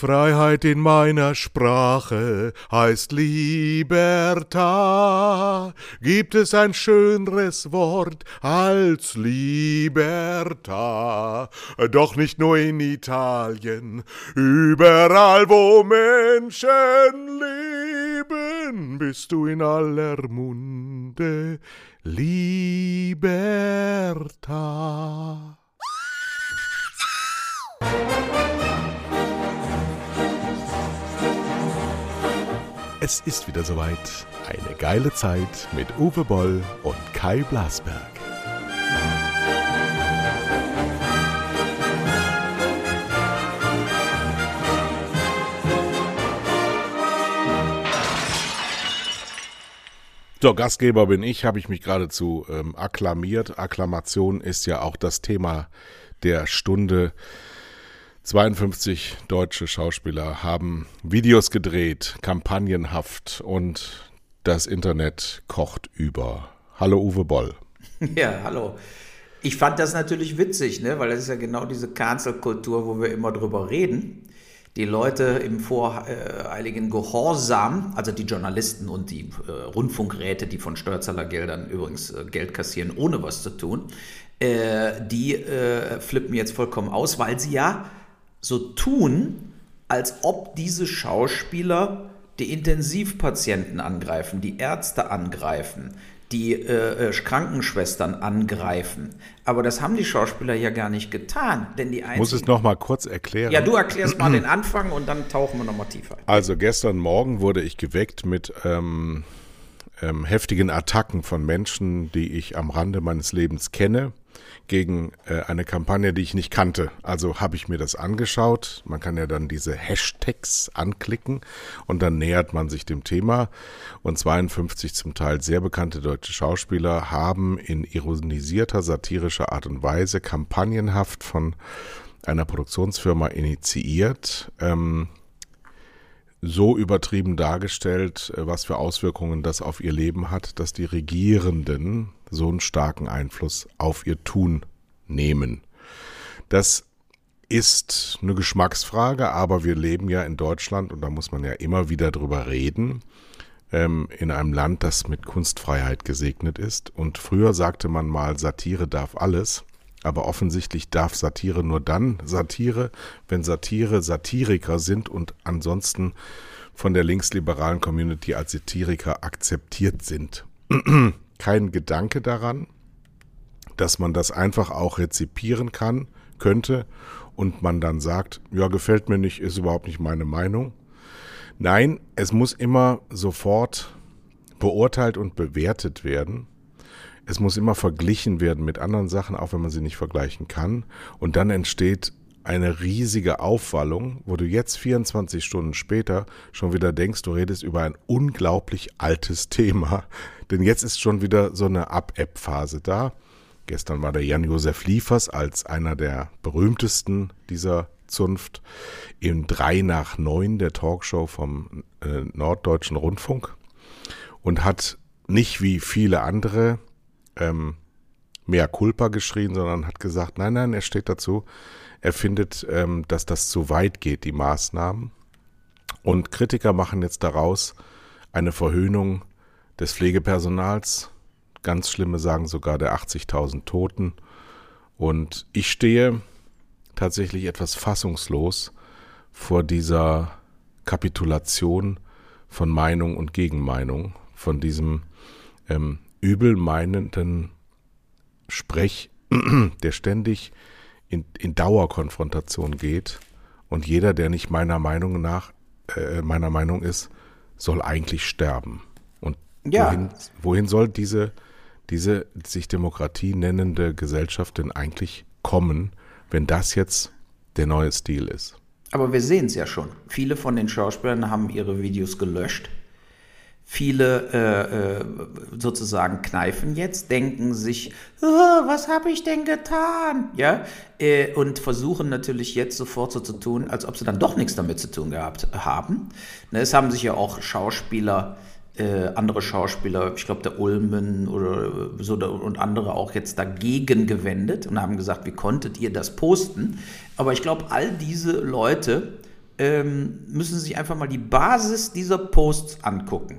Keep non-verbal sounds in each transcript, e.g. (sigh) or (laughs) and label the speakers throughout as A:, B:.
A: Freiheit in meiner Sprache heißt Libertà. Gibt es ein schöneres Wort als Libertà? Doch nicht nur in Italien, überall wo Menschen leben, bist du in aller Munde. Libertà. Es ist wieder soweit. Eine geile Zeit mit Uwe Boll und Kai Blasberg. So, Gastgeber bin ich, habe ich mich geradezu ähm, akklamiert. Akklamation ist ja auch das Thema der Stunde. 52 deutsche Schauspieler haben Videos gedreht, kampagnenhaft und das Internet kocht über. Hallo Uwe Boll. (laughs)
B: Ja, hallo. Ich fand das natürlich witzig, ne? weil das ist ja genau diese Cancel-Kultur, wo wir immer drüber reden. Die Leute im voreiligen Gehorsam, also die Journalisten und die äh, Rundfunkräte, die von Steuerzahlergeldern übrigens äh, Geld kassieren, ohne was zu tun, äh, die äh, flippen jetzt vollkommen aus, weil sie ja so tun, als ob diese Schauspieler die Intensivpatienten angreifen, die Ärzte angreifen, die äh, äh, Krankenschwestern angreifen. Aber das haben die Schauspieler ja gar nicht getan. Denn die
A: einzigen, Muss es noch mal kurz erklären?
B: Ja, du erklärst mal den (clears throat) Anfang und dann tauchen wir noch mal tiefer.
A: Also gestern Morgen wurde ich geweckt mit ähm, ähm, heftigen Attacken von Menschen, die ich am Rande meines Lebens kenne gegen äh, eine Kampagne, die ich nicht kannte. Also habe ich mir das angeschaut. Man kann ja dann diese Hashtags anklicken und dann nähert man sich dem Thema. Und 52 zum Teil sehr bekannte deutsche Schauspieler haben in ironisierter, satirischer Art und Weise kampagnenhaft von einer Produktionsfirma initiiert. Ähm, so übertrieben dargestellt, äh, was für Auswirkungen das auf ihr Leben hat, dass die Regierenden so einen starken Einfluss auf ihr Tun nehmen. Das ist eine Geschmacksfrage, aber wir leben ja in Deutschland und da muss man ja immer wieder drüber reden, ähm, in einem Land, das mit Kunstfreiheit gesegnet ist. Und früher sagte man mal, Satire darf alles. Aber offensichtlich darf Satire nur dann Satire, wenn Satire Satiriker sind und ansonsten von der linksliberalen Community als Satiriker akzeptiert sind. (clears throat) Kein Gedanke daran, dass man das einfach auch rezipieren kann, könnte und man dann sagt, ja, gefällt mir nicht, ist überhaupt nicht meine Meinung. Nein, es muss immer sofort beurteilt und bewertet werden es muss immer verglichen werden mit anderen Sachen, auch wenn man sie nicht vergleichen kann. Und dann entsteht eine riesige Aufwallung, wo du jetzt 24 Stunden später schon wieder denkst, du redest über ein unglaublich altes Thema. (laughs) Denn jetzt ist schon wieder so eine Ab-App-Phase da. Gestern war der Jan-Josef Liefers als einer der berühmtesten dieser Zunft im 3 nach 9 der Talkshow vom äh, Norddeutschen Rundfunk und hat nicht wie viele andere ähm, mehr Culpa geschrien, sondern hat gesagt, nein, nein, er steht dazu. Er findet, ähm, dass das zu weit geht, die Maßnahmen. Und Kritiker machen jetzt daraus eine Verhöhnung des Pflegepersonals. Ganz schlimme sagen sogar der 80.000 Toten. Und ich stehe tatsächlich etwas fassungslos vor dieser Kapitulation von Meinung und Gegenmeinung, von diesem ähm, übelmeinenden Sprech, (clears throat) der ständig in, in Dauerkonfrontation geht und jeder, der nicht meiner Meinung nach äh, meiner Meinung ist, soll eigentlich sterben. Und ja. wohin, wohin soll diese, diese sich Demokratie nennende Gesellschaft denn eigentlich kommen, wenn das jetzt der neue Stil ist?
B: Aber wir sehen es ja schon. Viele von den Schauspielern haben ihre Videos gelöscht Viele äh, äh, sozusagen kneifen jetzt, denken sich, oh, was habe ich denn getan? Ja, äh, und versuchen natürlich jetzt sofort so zu tun, als ob sie dann doch nichts damit zu tun gehabt haben. Ne, es haben sich ja auch Schauspieler, äh, andere Schauspieler, ich glaube der Ulmen oder so und andere auch jetzt dagegen gewendet und haben gesagt, wie konntet ihr das posten? Aber ich glaube, all diese Leute ähm, müssen sich einfach mal die Basis dieser Posts angucken.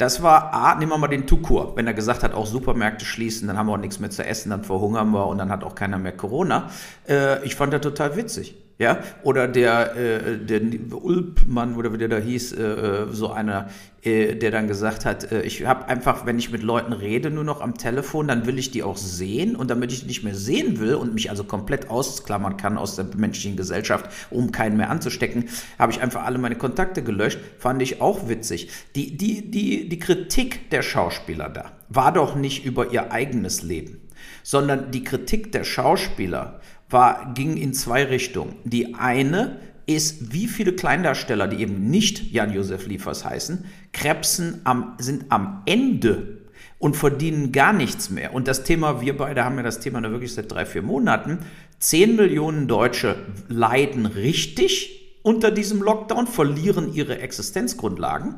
B: Das war A, nehmen wir mal den Tukur. Wenn er gesagt hat, auch Supermärkte schließen, dann haben wir auch nichts mehr zu essen, dann verhungern wir und dann hat auch keiner mehr Corona. Äh, ich fand das total witzig. Ja, oder der, äh, der Ulpmann oder wie der da hieß, äh, äh, so einer, äh, der dann gesagt hat, äh, ich habe einfach, wenn ich mit Leuten rede, nur noch am Telefon, dann will ich die auch sehen und damit ich die nicht mehr sehen will und mich also komplett ausklammern kann aus der menschlichen Gesellschaft, um keinen mehr anzustecken, habe ich einfach alle meine Kontakte gelöscht. Fand ich auch witzig. Die, die, die, die Kritik der Schauspieler da war doch nicht über ihr eigenes Leben, sondern die Kritik der Schauspieler war, ging in zwei Richtungen. Die eine ist, wie viele Kleindarsteller, die eben nicht Jan-Josef Liefers heißen, Krebsen am, sind am Ende und verdienen gar nichts mehr. Und das Thema, wir beide haben ja das Thema nur wirklich seit drei, vier Monaten. Zehn Millionen Deutsche leiden richtig unter diesem Lockdown, verlieren ihre Existenzgrundlagen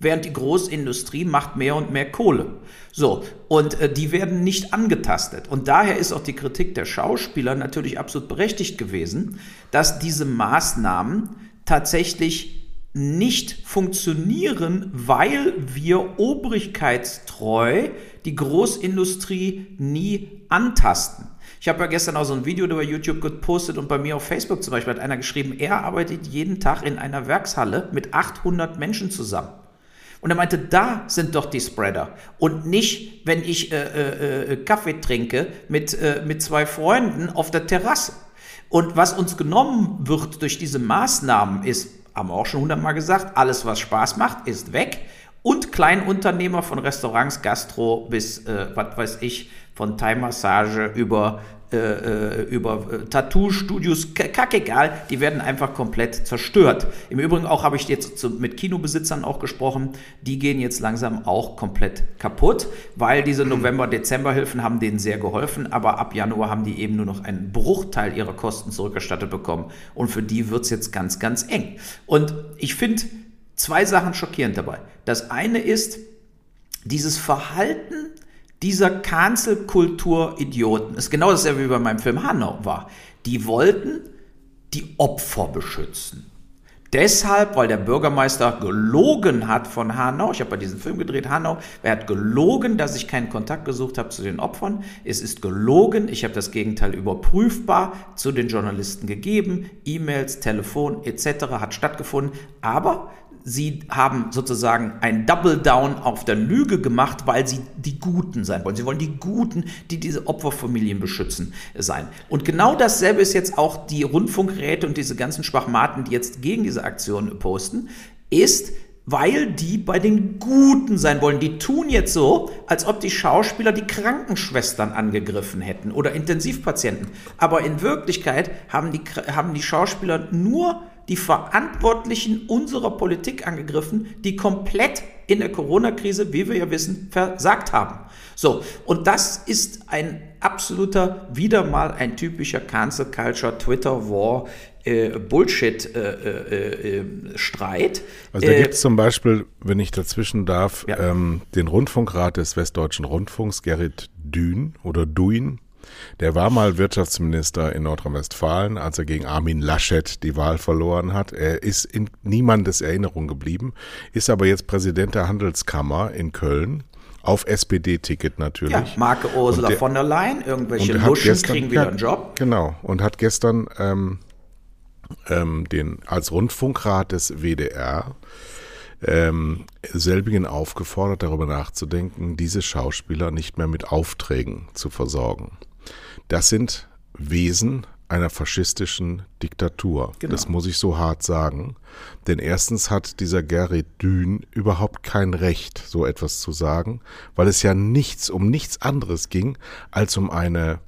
B: während die Großindustrie macht mehr und mehr Kohle. So, und äh, die werden nicht angetastet. Und daher ist auch die Kritik der Schauspieler natürlich absolut berechtigt gewesen, dass diese Maßnahmen tatsächlich nicht funktionieren, weil wir obrigkeitstreu die Großindustrie nie antasten. Ich habe ja gestern auch so ein Video über YouTube gepostet und bei mir auf Facebook zum Beispiel hat einer geschrieben, er arbeitet jeden Tag in einer Werkshalle mit 800 Menschen zusammen. Und er meinte, da sind doch die Spreader. Und nicht, wenn ich äh, äh, äh, Kaffee trinke mit, äh, mit zwei Freunden auf der Terrasse. Und was uns genommen wird durch diese Maßnahmen ist, haben wir auch schon hundertmal gesagt, alles, was Spaß macht, ist weg. Und Kleinunternehmer von Restaurants, Gastro bis, äh, was weiß ich, von Thai-Massage über äh, äh, über äh, Tattoo-Studios, kackegal, die werden einfach komplett zerstört. Im Übrigen auch habe ich jetzt zu, mit Kinobesitzern auch gesprochen, die gehen jetzt langsam auch komplett kaputt, weil diese November-Dezember-Hilfen haben denen sehr geholfen, aber ab Januar haben die eben nur noch einen Bruchteil ihrer Kosten zurückerstattet bekommen und für die wird es jetzt ganz, ganz eng. Und ich finde zwei Sachen schockierend dabei. Das eine ist, dieses Verhalten dieser Cancel-Kultur-Idioten, ist genau dasselbe wie bei meinem Film Hanau war. Die wollten die Opfer beschützen. Deshalb, weil der Bürgermeister gelogen hat von Hanau, ich habe bei diesem Film gedreht, Hanau, er hat gelogen, dass ich keinen Kontakt gesucht habe zu den Opfern. Es ist gelogen, ich habe das Gegenteil überprüfbar zu den Journalisten gegeben, E-Mails, Telefon etc. hat stattgefunden, aber sie haben sozusagen ein Double Down auf der Lüge gemacht, weil sie die Guten sein wollen. Sie wollen die Guten, die diese Opferfamilien beschützen, sein. Und genau dasselbe ist jetzt auch die Rundfunkräte und diese ganzen Schwachmaten, die jetzt gegen diese Aktion posten, ist, weil die bei den Guten sein wollen. Die tun jetzt so, als ob die Schauspieler die Krankenschwestern angegriffen hätten oder Intensivpatienten. Aber in Wirklichkeit haben die, haben die Schauspieler nur die Verantwortlichen unserer Politik angegriffen, die komplett in der Corona-Krise, wie wir ja wissen, versagt haben. So, und das ist ein absoluter, wieder mal ein typischer Cancel Culture, Twitter War, äh, Bullshit-Streit. Äh, äh, äh
A: also da gibt es zum Beispiel, wenn ich dazwischen darf, ja. ähm, den Rundfunkrat des Westdeutschen Rundfunks, Gerrit Dün oder Duin, der war mal Wirtschaftsminister in Nordrhein-Westfalen, als er gegen Armin Laschet die Wahl verloren hat. Er ist in niemandes Erinnerung geblieben, ist aber jetzt Präsident der Handelskammer in Köln. Auf SPD-Ticket natürlich. Ja,
B: Marke Ursula der, von der Leyen, irgendwelche Luschen gestern, kriegen wieder einen Job.
A: Genau, und hat gestern ähm, ähm, den als Rundfunkrat des WDR ähm, selbigen aufgefordert, darüber nachzudenken, diese Schauspieler nicht mehr mit Aufträgen zu versorgen. Das sind Wesen einer faschistischen Diktatur. Genau. Das muss ich so hart sagen. Denn erstens hat dieser Gerrit Dün überhaupt kein Recht, so etwas zu sagen, weil es ja nichts um nichts anderes ging als um eine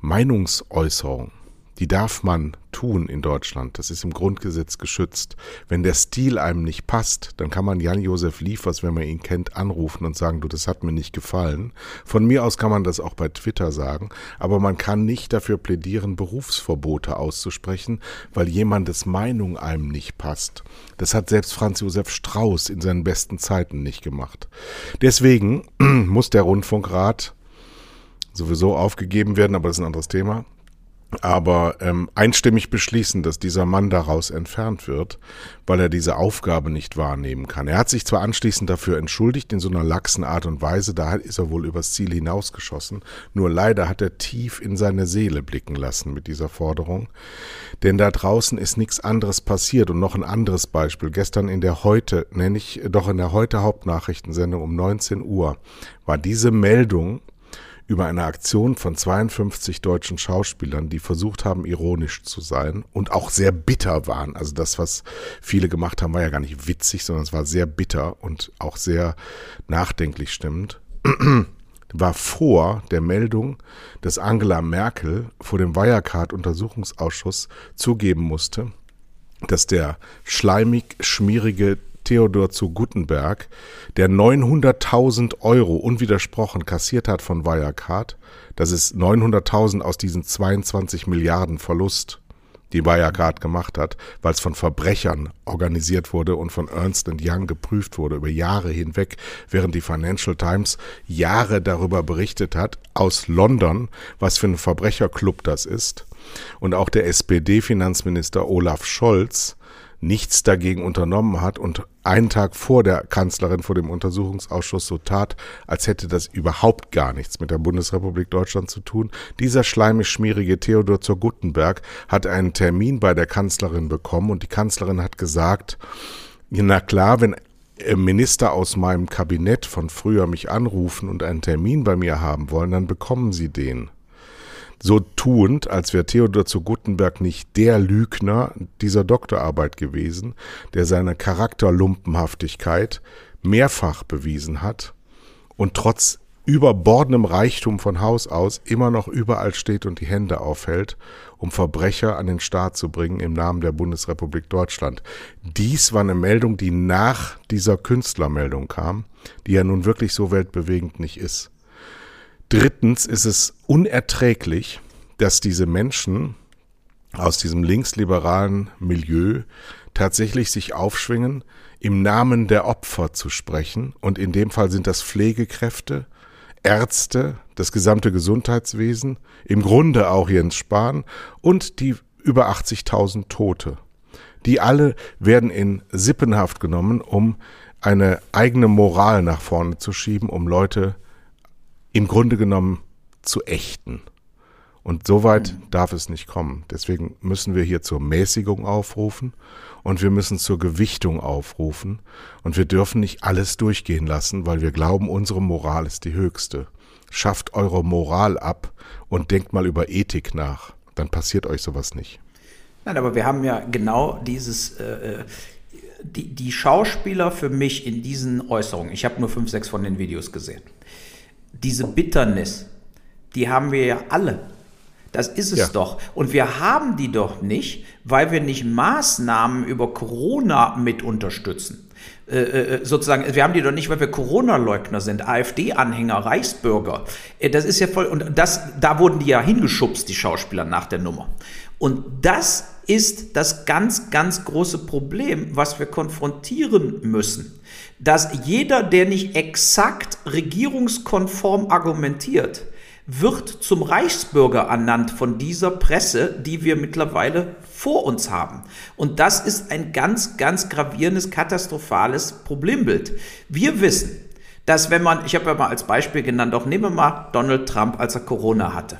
A: Meinungsäußerung die darf man tun in Deutschland. Das ist im Grundgesetz geschützt. Wenn der Stil einem nicht passt, dann kann man Jan-Josef Liefers, wenn man ihn kennt, anrufen und sagen, du, das hat mir nicht gefallen. Von mir aus kann man das auch bei Twitter sagen, aber man kann nicht dafür plädieren, Berufsverbote auszusprechen, weil jemandes Meinung einem nicht passt. Das hat selbst Franz Josef Strauß in seinen besten Zeiten nicht gemacht. Deswegen (clears throat) muss der Rundfunkrat sowieso aufgegeben werden, aber das ist ein anderes Thema aber ähm, einstimmig beschließen, dass dieser Mann daraus entfernt wird, weil er diese Aufgabe nicht wahrnehmen kann. Er hat sich zwar anschließend dafür entschuldigt in so einer laxen Art und Weise, da ist er wohl übers Ziel hinausgeschossen, nur leider hat er tief in seine Seele blicken lassen mit dieser Forderung, denn da draußen ist nichts anderes passiert und noch ein anderes Beispiel. Gestern in der heute, nenne ich doch in der heute Hauptnachrichtensendung um 19 Uhr, war diese Meldung über eine Aktion von 52 deutschen Schauspielern, die versucht haben, ironisch zu sein und auch sehr bitter waren. Also das, was viele gemacht haben, war ja gar nicht witzig, sondern es war sehr bitter und auch sehr nachdenklich stimmend. (clears throat) war vor der Meldung, dass Angela Merkel vor dem Wirecard-Untersuchungsausschuss zugeben musste, dass der schleimig schmierige Theodor zu Guttenberg, der 900.000 Euro unwidersprochen kassiert hat von Wirecard. Das ist 900.000 aus diesen 22 Milliarden Verlust, die Wirecard gemacht hat, weil es von Verbrechern organisiert wurde und von Ernst Young geprüft wurde über Jahre hinweg, während die Financial Times Jahre darüber berichtet hat, aus London, was für ein Verbrecherclub das ist. Und auch der SPD-Finanzminister Olaf Scholz nichts dagegen unternommen hat und einen Tag vor der Kanzlerin vor dem Untersuchungsausschuss so tat, als hätte das überhaupt gar nichts mit der Bundesrepublik Deutschland zu tun. Dieser schleimig-schmierige Theodor zur Guttenberg hat einen Termin bei der Kanzlerin bekommen und die Kanzlerin hat gesagt, na klar, wenn Minister aus meinem Kabinett von früher mich anrufen und einen Termin bei mir haben wollen, dann bekommen sie den so tuend, als wäre Theodor zu Guttenberg nicht der Lügner dieser Doktorarbeit gewesen, der seine Charakterlumpenhaftigkeit mehrfach bewiesen hat und trotz überbordendem Reichtum von Haus aus immer noch überall steht und die Hände aufhält, um Verbrecher an den Staat zu bringen im Namen der Bundesrepublik Deutschland. Dies war eine Meldung, die nach dieser Künstlermeldung kam, die ja nun wirklich so weltbewegend nicht ist. Drittens ist es unerträglich, dass diese Menschen aus diesem linksliberalen Milieu tatsächlich sich aufschwingen, im Namen der Opfer zu sprechen. Und in dem Fall sind das Pflegekräfte, Ärzte, das gesamte Gesundheitswesen, im Grunde auch Jens Spahn und die über 80.000 Tote. Die alle werden in Sippenhaft genommen, um eine eigene Moral nach vorne zu schieben, um Leute im Grunde genommen zu ächten. Und so weit mhm. darf es nicht kommen. Deswegen müssen wir hier zur Mäßigung aufrufen und wir müssen zur Gewichtung aufrufen und wir dürfen nicht alles durchgehen lassen, weil wir glauben, unsere Moral ist die höchste. Schafft eure Moral ab und denkt mal über Ethik nach. Dann passiert euch sowas nicht.
B: Nein, aber wir haben ja genau dieses, äh, äh die, die Schauspieler für mich in diesen Äußerungen, ich habe nur fünf, sechs von den Videos gesehen, diese Bitternis, die haben wir ja alle. Das ist es ja. doch. Und wir haben die doch nicht, weil wir nicht Maßnahmen über Corona mit unterstützen. Äh, äh, sozusagen, wir haben die doch nicht, weil wir Corona-Leugner sind, AfD-Anhänger, Reichsbürger. Äh, das ist ja voll, und das, da wurden die ja hingeschubst, die Schauspieler nach der Nummer. Und das ist das ganz, ganz große Problem, was wir konfrontieren müssen dass jeder, der nicht exakt regierungskonform argumentiert, wird zum Reichsbürger ernannt von dieser Presse, die wir mittlerweile vor uns haben. Und das ist ein ganz, ganz gravierendes, katastrophales Problembild. Wir wissen, dass wenn man, ich habe ja mal als Beispiel genannt, auch nehmen wir mal Donald Trump, als er Corona hatte.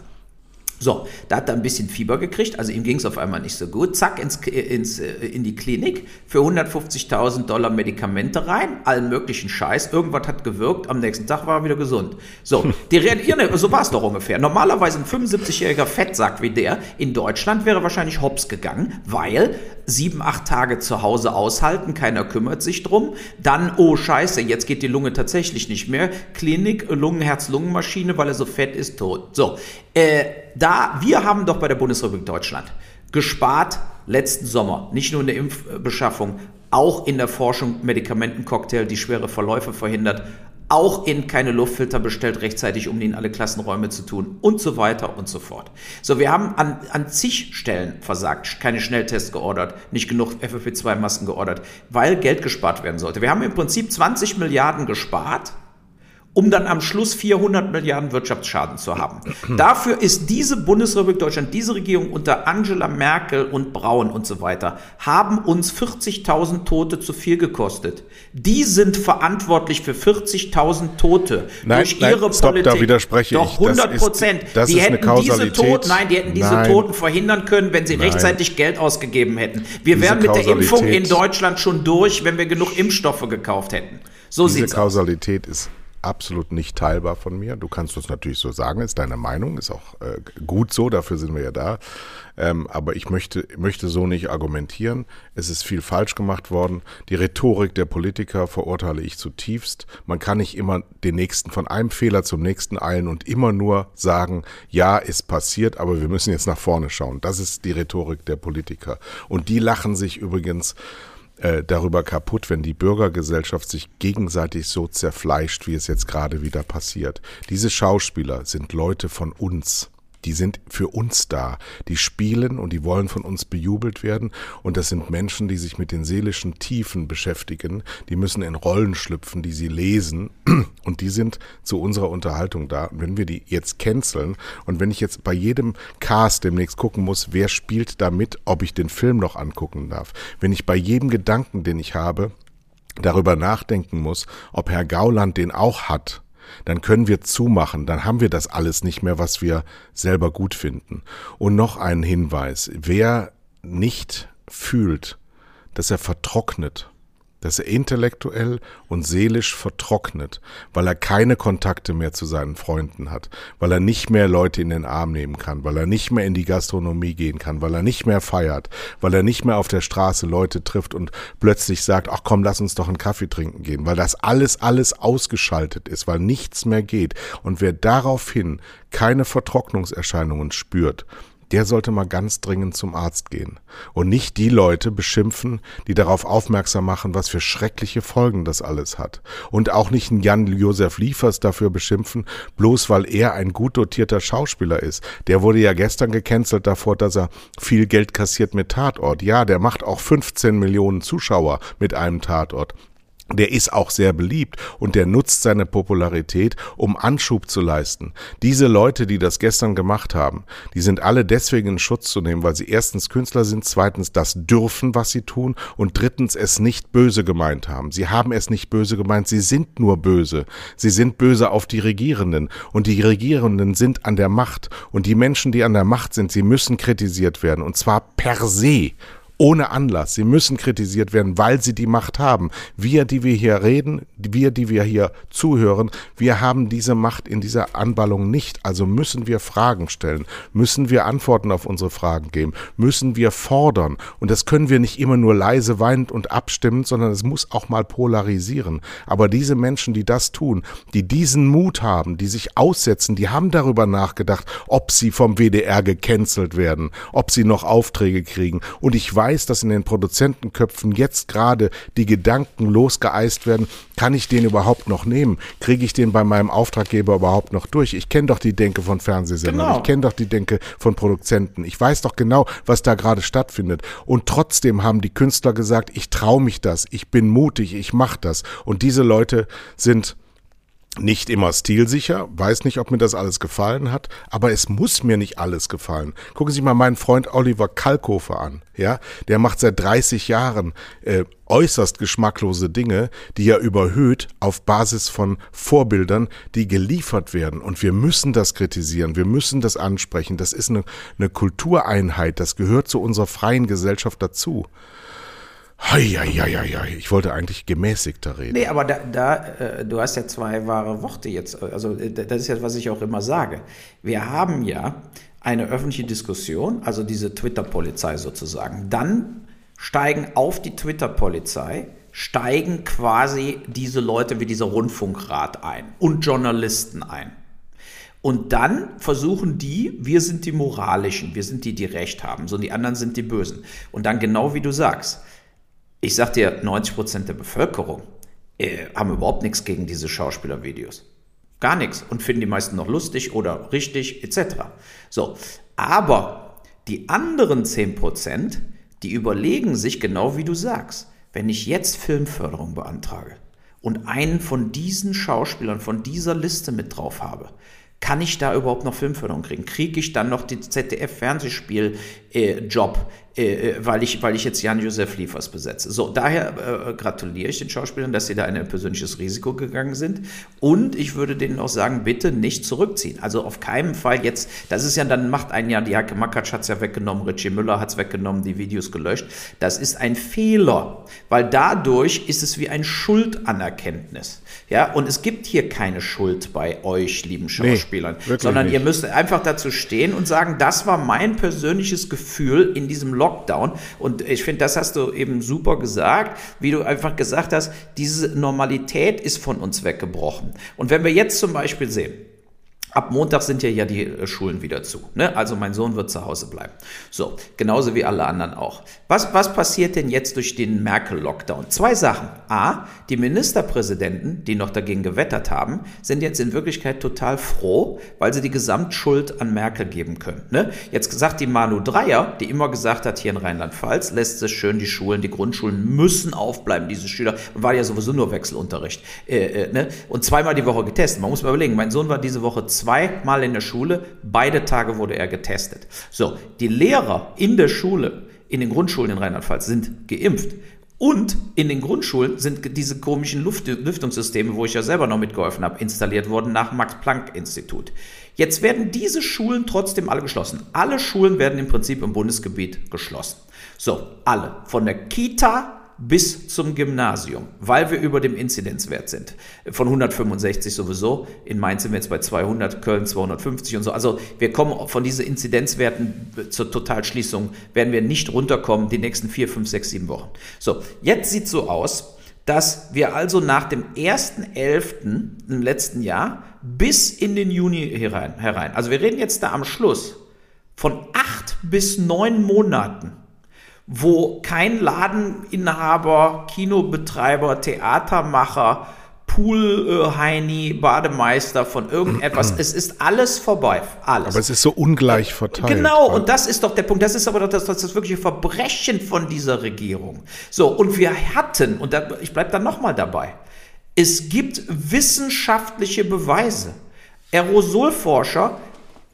B: So, da hat er ein bisschen Fieber gekriegt, also ihm ging es auf einmal nicht so gut. Zack, ins, ins, äh, in die Klinik für 150.000 Dollar Medikamente rein, allen möglichen Scheiß. Irgendwas hat gewirkt, am nächsten Tag war er wieder gesund. So, (laughs) die reagieren, so war es doch ungefähr. Normalerweise ein 75-jähriger Fettsack wie der in Deutschland wäre wahrscheinlich hops gegangen, weil sieben, acht Tage zu Hause aushalten, keiner kümmert sich drum. Dann, oh Scheiße, jetzt geht die Lunge tatsächlich nicht mehr. Klinik, Lungen, Herz-Lungen-Maschine, weil er so fett ist, tot. So, äh, da, wir haben doch bei der Bundesrepublik Deutschland gespart letzten Sommer, nicht nur in der Impfbeschaffung, auch in der Forschung Medikamentencocktail, die schwere Verläufe verhindert, auch in keine Luftfilter bestellt rechtzeitig, um die in alle Klassenräume zu tun und so weiter und so fort. So, wir haben an, an zig Stellen versagt, keine Schnelltests geordert, nicht genug FFP2-Masken geordert, weil Geld gespart werden sollte. Wir haben im Prinzip 20 Milliarden gespart um dann am Schluss 400 Milliarden Wirtschaftsschaden zu haben. (clears throat) Dafür ist diese Bundesrepublik Deutschland, diese Regierung unter Angela Merkel und Braun und so weiter, haben uns 40.000 Tote zu viel gekostet. Die sind verantwortlich für 40.000 Tote
A: nein, durch nein, ihre stopp, Politik. Da widerspreche
B: Doch 100 Prozent. Die hätten diese Toten, nein, die hätten diese nein. Toten verhindern können, wenn sie rechtzeitig Geld ausgegeben hätten. Wir wären mit der Impfung in Deutschland schon durch, wenn wir genug Impfstoffe gekauft hätten. So
A: diese Kausalität aus. ist absolut nicht teilbar von mir. Du kannst es natürlich so sagen, ist deine Meinung, ist auch äh, gut so, dafür sind wir ja da. Ähm, aber ich möchte, möchte so nicht argumentieren. Es ist viel falsch gemacht worden. Die Rhetorik der Politiker verurteile ich zutiefst. Man kann nicht immer den nächsten von einem Fehler zum nächsten eilen und immer nur sagen, ja, ist passiert, aber wir müssen jetzt nach vorne schauen. Das ist die Rhetorik der Politiker. Und die lachen sich übrigens äh, darüber kaputt, wenn die Bürgergesellschaft sich gegenseitig so zerfleischt, wie es jetzt gerade wieder passiert. Diese Schauspieler sind Leute von uns die sind für uns da. Die spielen und die wollen von uns bejubelt werden. Und das sind Menschen, die sich mit den seelischen Tiefen beschäftigen. Die müssen in Rollen schlüpfen, die sie lesen. (clears throat) Und die sind zu unserer Unterhaltung da. Und wenn wir die jetzt canceln und wenn ich jetzt bei jedem Cast demnächst gucken muss, wer spielt da mit, ob ich den Film noch angucken darf. Wenn ich bei jedem Gedanken, den ich habe, darüber nachdenken muss, ob Herr Gauland den auch hat, dann können wir zumachen, dann haben wir das alles nicht mehr, was wir selber gut finden. Und noch ein Hinweis, wer nicht fühlt, dass er vertrocknet, dass er intellektuell und seelisch vertrocknet, weil er keine Kontakte mehr zu seinen Freunden hat, weil er nicht mehr Leute in den Arm nehmen kann, weil er nicht mehr in die Gastronomie gehen kann, weil er nicht mehr feiert, weil er nicht mehr auf der Straße Leute trifft und plötzlich sagt, ach komm, lass uns doch einen Kaffee trinken gehen, weil das alles, alles ausgeschaltet ist, weil nichts mehr geht. Und wer daraufhin keine Vertrocknungserscheinungen spürt, der sollte mal ganz dringend zum Arzt gehen und nicht die Leute beschimpfen, die darauf aufmerksam machen, was für schreckliche Folgen das alles hat. Und auch nicht einen Jan-Josef Liefers dafür beschimpfen, bloß weil er ein gut dotierter Schauspieler ist. Der wurde ja gestern gecancelt davor, dass er viel Geld kassiert mit Tatort. Ja, der macht auch 15 Millionen Zuschauer mit einem Tatort der ist auch sehr beliebt und der nutzt seine Popularität, um Anschub zu leisten. Diese Leute, die das gestern gemacht haben, die sind alle deswegen in Schutz zu nehmen, weil sie erstens Künstler sind, zweitens das dürfen, was sie tun und drittens es nicht böse gemeint haben. Sie haben es nicht böse gemeint, sie sind nur böse. Sie sind böse auf die Regierenden und die Regierenden sind an der Macht und die Menschen, die an der Macht sind, sie müssen kritisiert werden und zwar per se ohne Anlass. Sie müssen kritisiert werden, weil sie die Macht haben. Wir, die wir hier reden, wir, die wir hier zuhören, wir haben diese Macht in dieser Anballung nicht. Also müssen wir Fragen stellen, müssen wir Antworten auf unsere Fragen geben, müssen wir fordern. Und das können wir nicht immer nur leise, weinend und abstimmend, sondern es muss auch mal polarisieren. Aber diese Menschen, die das tun, die diesen Mut haben, die sich aussetzen, die haben darüber nachgedacht, ob sie vom WDR gecancelt werden, ob sie noch Aufträge kriegen. Und ich weiß, weiß, dass in den Produzentenköpfen jetzt gerade die Gedanken losgeeist werden, kann ich den überhaupt noch nehmen? Kriege ich den bei meinem Auftraggeber überhaupt noch durch? Ich kenne doch die Denke von Fernsehsendern, genau. ich kenne doch die Denke von Produzenten, ich weiß doch genau, was da gerade stattfindet. Und trotzdem haben die Künstler gesagt, ich traue mich das, ich bin mutig, ich mache das. Und diese Leute sind nicht immer stilsicher, weiß nicht, ob mir das alles gefallen hat, aber es muss mir nicht alles gefallen. Gucken Sie mal meinen Freund Oliver Kalkofer an, ja, der macht seit 30 Jahren äh, äußerst geschmacklose Dinge, die er überhöht auf Basis von Vorbildern, die geliefert werden. Und wir müssen das kritisieren, wir müssen das ansprechen. Das ist eine, eine Kultureinheit, das gehört zu unserer freien Gesellschaft dazu. Heieieiei, ich wollte eigentlich gemäßigter reden.
B: Nee, aber da, da äh, du hast ja zwei wahre Worte jetzt. Also äh, das ist ja, was ich auch immer sage. Wir haben ja eine öffentliche Diskussion, also diese Twitter-Polizei sozusagen. Dann steigen auf die Twitter-Polizei, steigen quasi diese Leute wie dieser Rundfunkrat ein und Journalisten ein. Und dann versuchen die, wir sind die Moralischen, wir sind die, die Recht haben, so die anderen sind die Bösen. Und dann genau wie du sagst, ich sag dir, 90 Prozent der Bevölkerung äh, haben überhaupt nichts gegen diese Schauspielervideos. Gar nichts. Und finden die meisten noch lustig oder richtig, etc. So. Aber die anderen 10 Prozent, die überlegen sich genau wie du sagst, wenn ich jetzt Filmförderung beantrage und einen von diesen Schauspielern, von dieser Liste mit drauf habe, kann ich da überhaupt noch Filmförderung kriegen? Kriege ich dann noch den ZDF-Fernsehspiel-Job, äh, äh, weil, ich, weil ich jetzt Jan-Josef Liefers besetze? So, daher äh, gratuliere ich den Schauspielern, dass sie da ein persönliches Risiko gegangen sind. Und ich würde denen auch sagen, bitte nicht zurückziehen. Also auf keinen Fall jetzt, das ist ja, dann macht ein Jahr, die Hacke Makatsch hat es ja weggenommen, Richie Müller hat es weggenommen, die Videos gelöscht. Das ist ein Fehler, weil dadurch ist es wie ein Schuldanerkenntnis. Ja, und es gibt hier keine Schuld bei euch, lieben Schauspielern, nee, sondern nicht. ihr müsst einfach dazu stehen und sagen, das war mein persönliches Gefühl in diesem Lockdown. Und ich finde, das hast du eben super gesagt, wie du einfach gesagt hast, diese Normalität ist von uns weggebrochen. Und wenn wir jetzt zum Beispiel sehen, Ab Montag sind ja ja die äh, Schulen wieder zu. Ne? Also mein Sohn wird zu Hause bleiben. So, genauso wie alle anderen auch. Was, was passiert denn jetzt durch den Merkel-Lockdown? Zwei Sachen. A, die Ministerpräsidenten, die noch dagegen gewettert haben, sind jetzt in Wirklichkeit total froh, weil sie die Gesamtschuld an Merkel geben können. Ne? Jetzt sagt die Manu Dreier, die immer gesagt hat, hier in Rheinland-Pfalz lässt es schön die Schulen, die Grundschulen müssen aufbleiben, diese Schüler. War ja sowieso nur Wechselunterricht. Äh, äh, ne? Und zweimal die Woche getestet. Man muss mal überlegen, mein Sohn war diese Woche zweimal in der Schule, beide Tage wurde er getestet. So, die Lehrer in der Schule, in den Grundschulen in Rheinland-Pfalz sind geimpft. Und in den Grundschulen sind diese komischen Luft Lüftungssysteme, wo ich ja selber noch mitgeholfen habe, installiert worden nach Max-Planck-Institut. Jetzt werden diese Schulen trotzdem alle geschlossen. Alle Schulen werden im Prinzip im Bundesgebiet geschlossen. So, alle. Von der Kita bis zum Gymnasium, weil wir über dem Inzidenzwert sind. Von 165 sowieso. In Mainz sind wir jetzt bei 200, Köln 250 und so. Also wir kommen von diesen Inzidenzwerten zur Totalschließung, werden wir nicht runterkommen die nächsten vier, fünf, sechs, sieben Wochen. So, jetzt sieht so aus, dass wir also nach dem 1.11. im letzten Jahr bis in den Juni herein, herein, also wir reden jetzt da am Schluss von acht bis neun Monaten wo kein Ladeninhaber, Kinobetreiber, Theatermacher, Poolheini, äh, Bademeister von irgendetwas. (clears throat) es ist alles vorbei. Alles.
A: Aber es ist so ungleich verteilt.
B: Genau, und das ist doch der Punkt. Das ist aber doch das, das, das wirkliche Verbrechen von dieser Regierung. So, und wir hatten, und da, ich bleibe dann nochmal dabei, es gibt wissenschaftliche Beweise. Aerosolforscher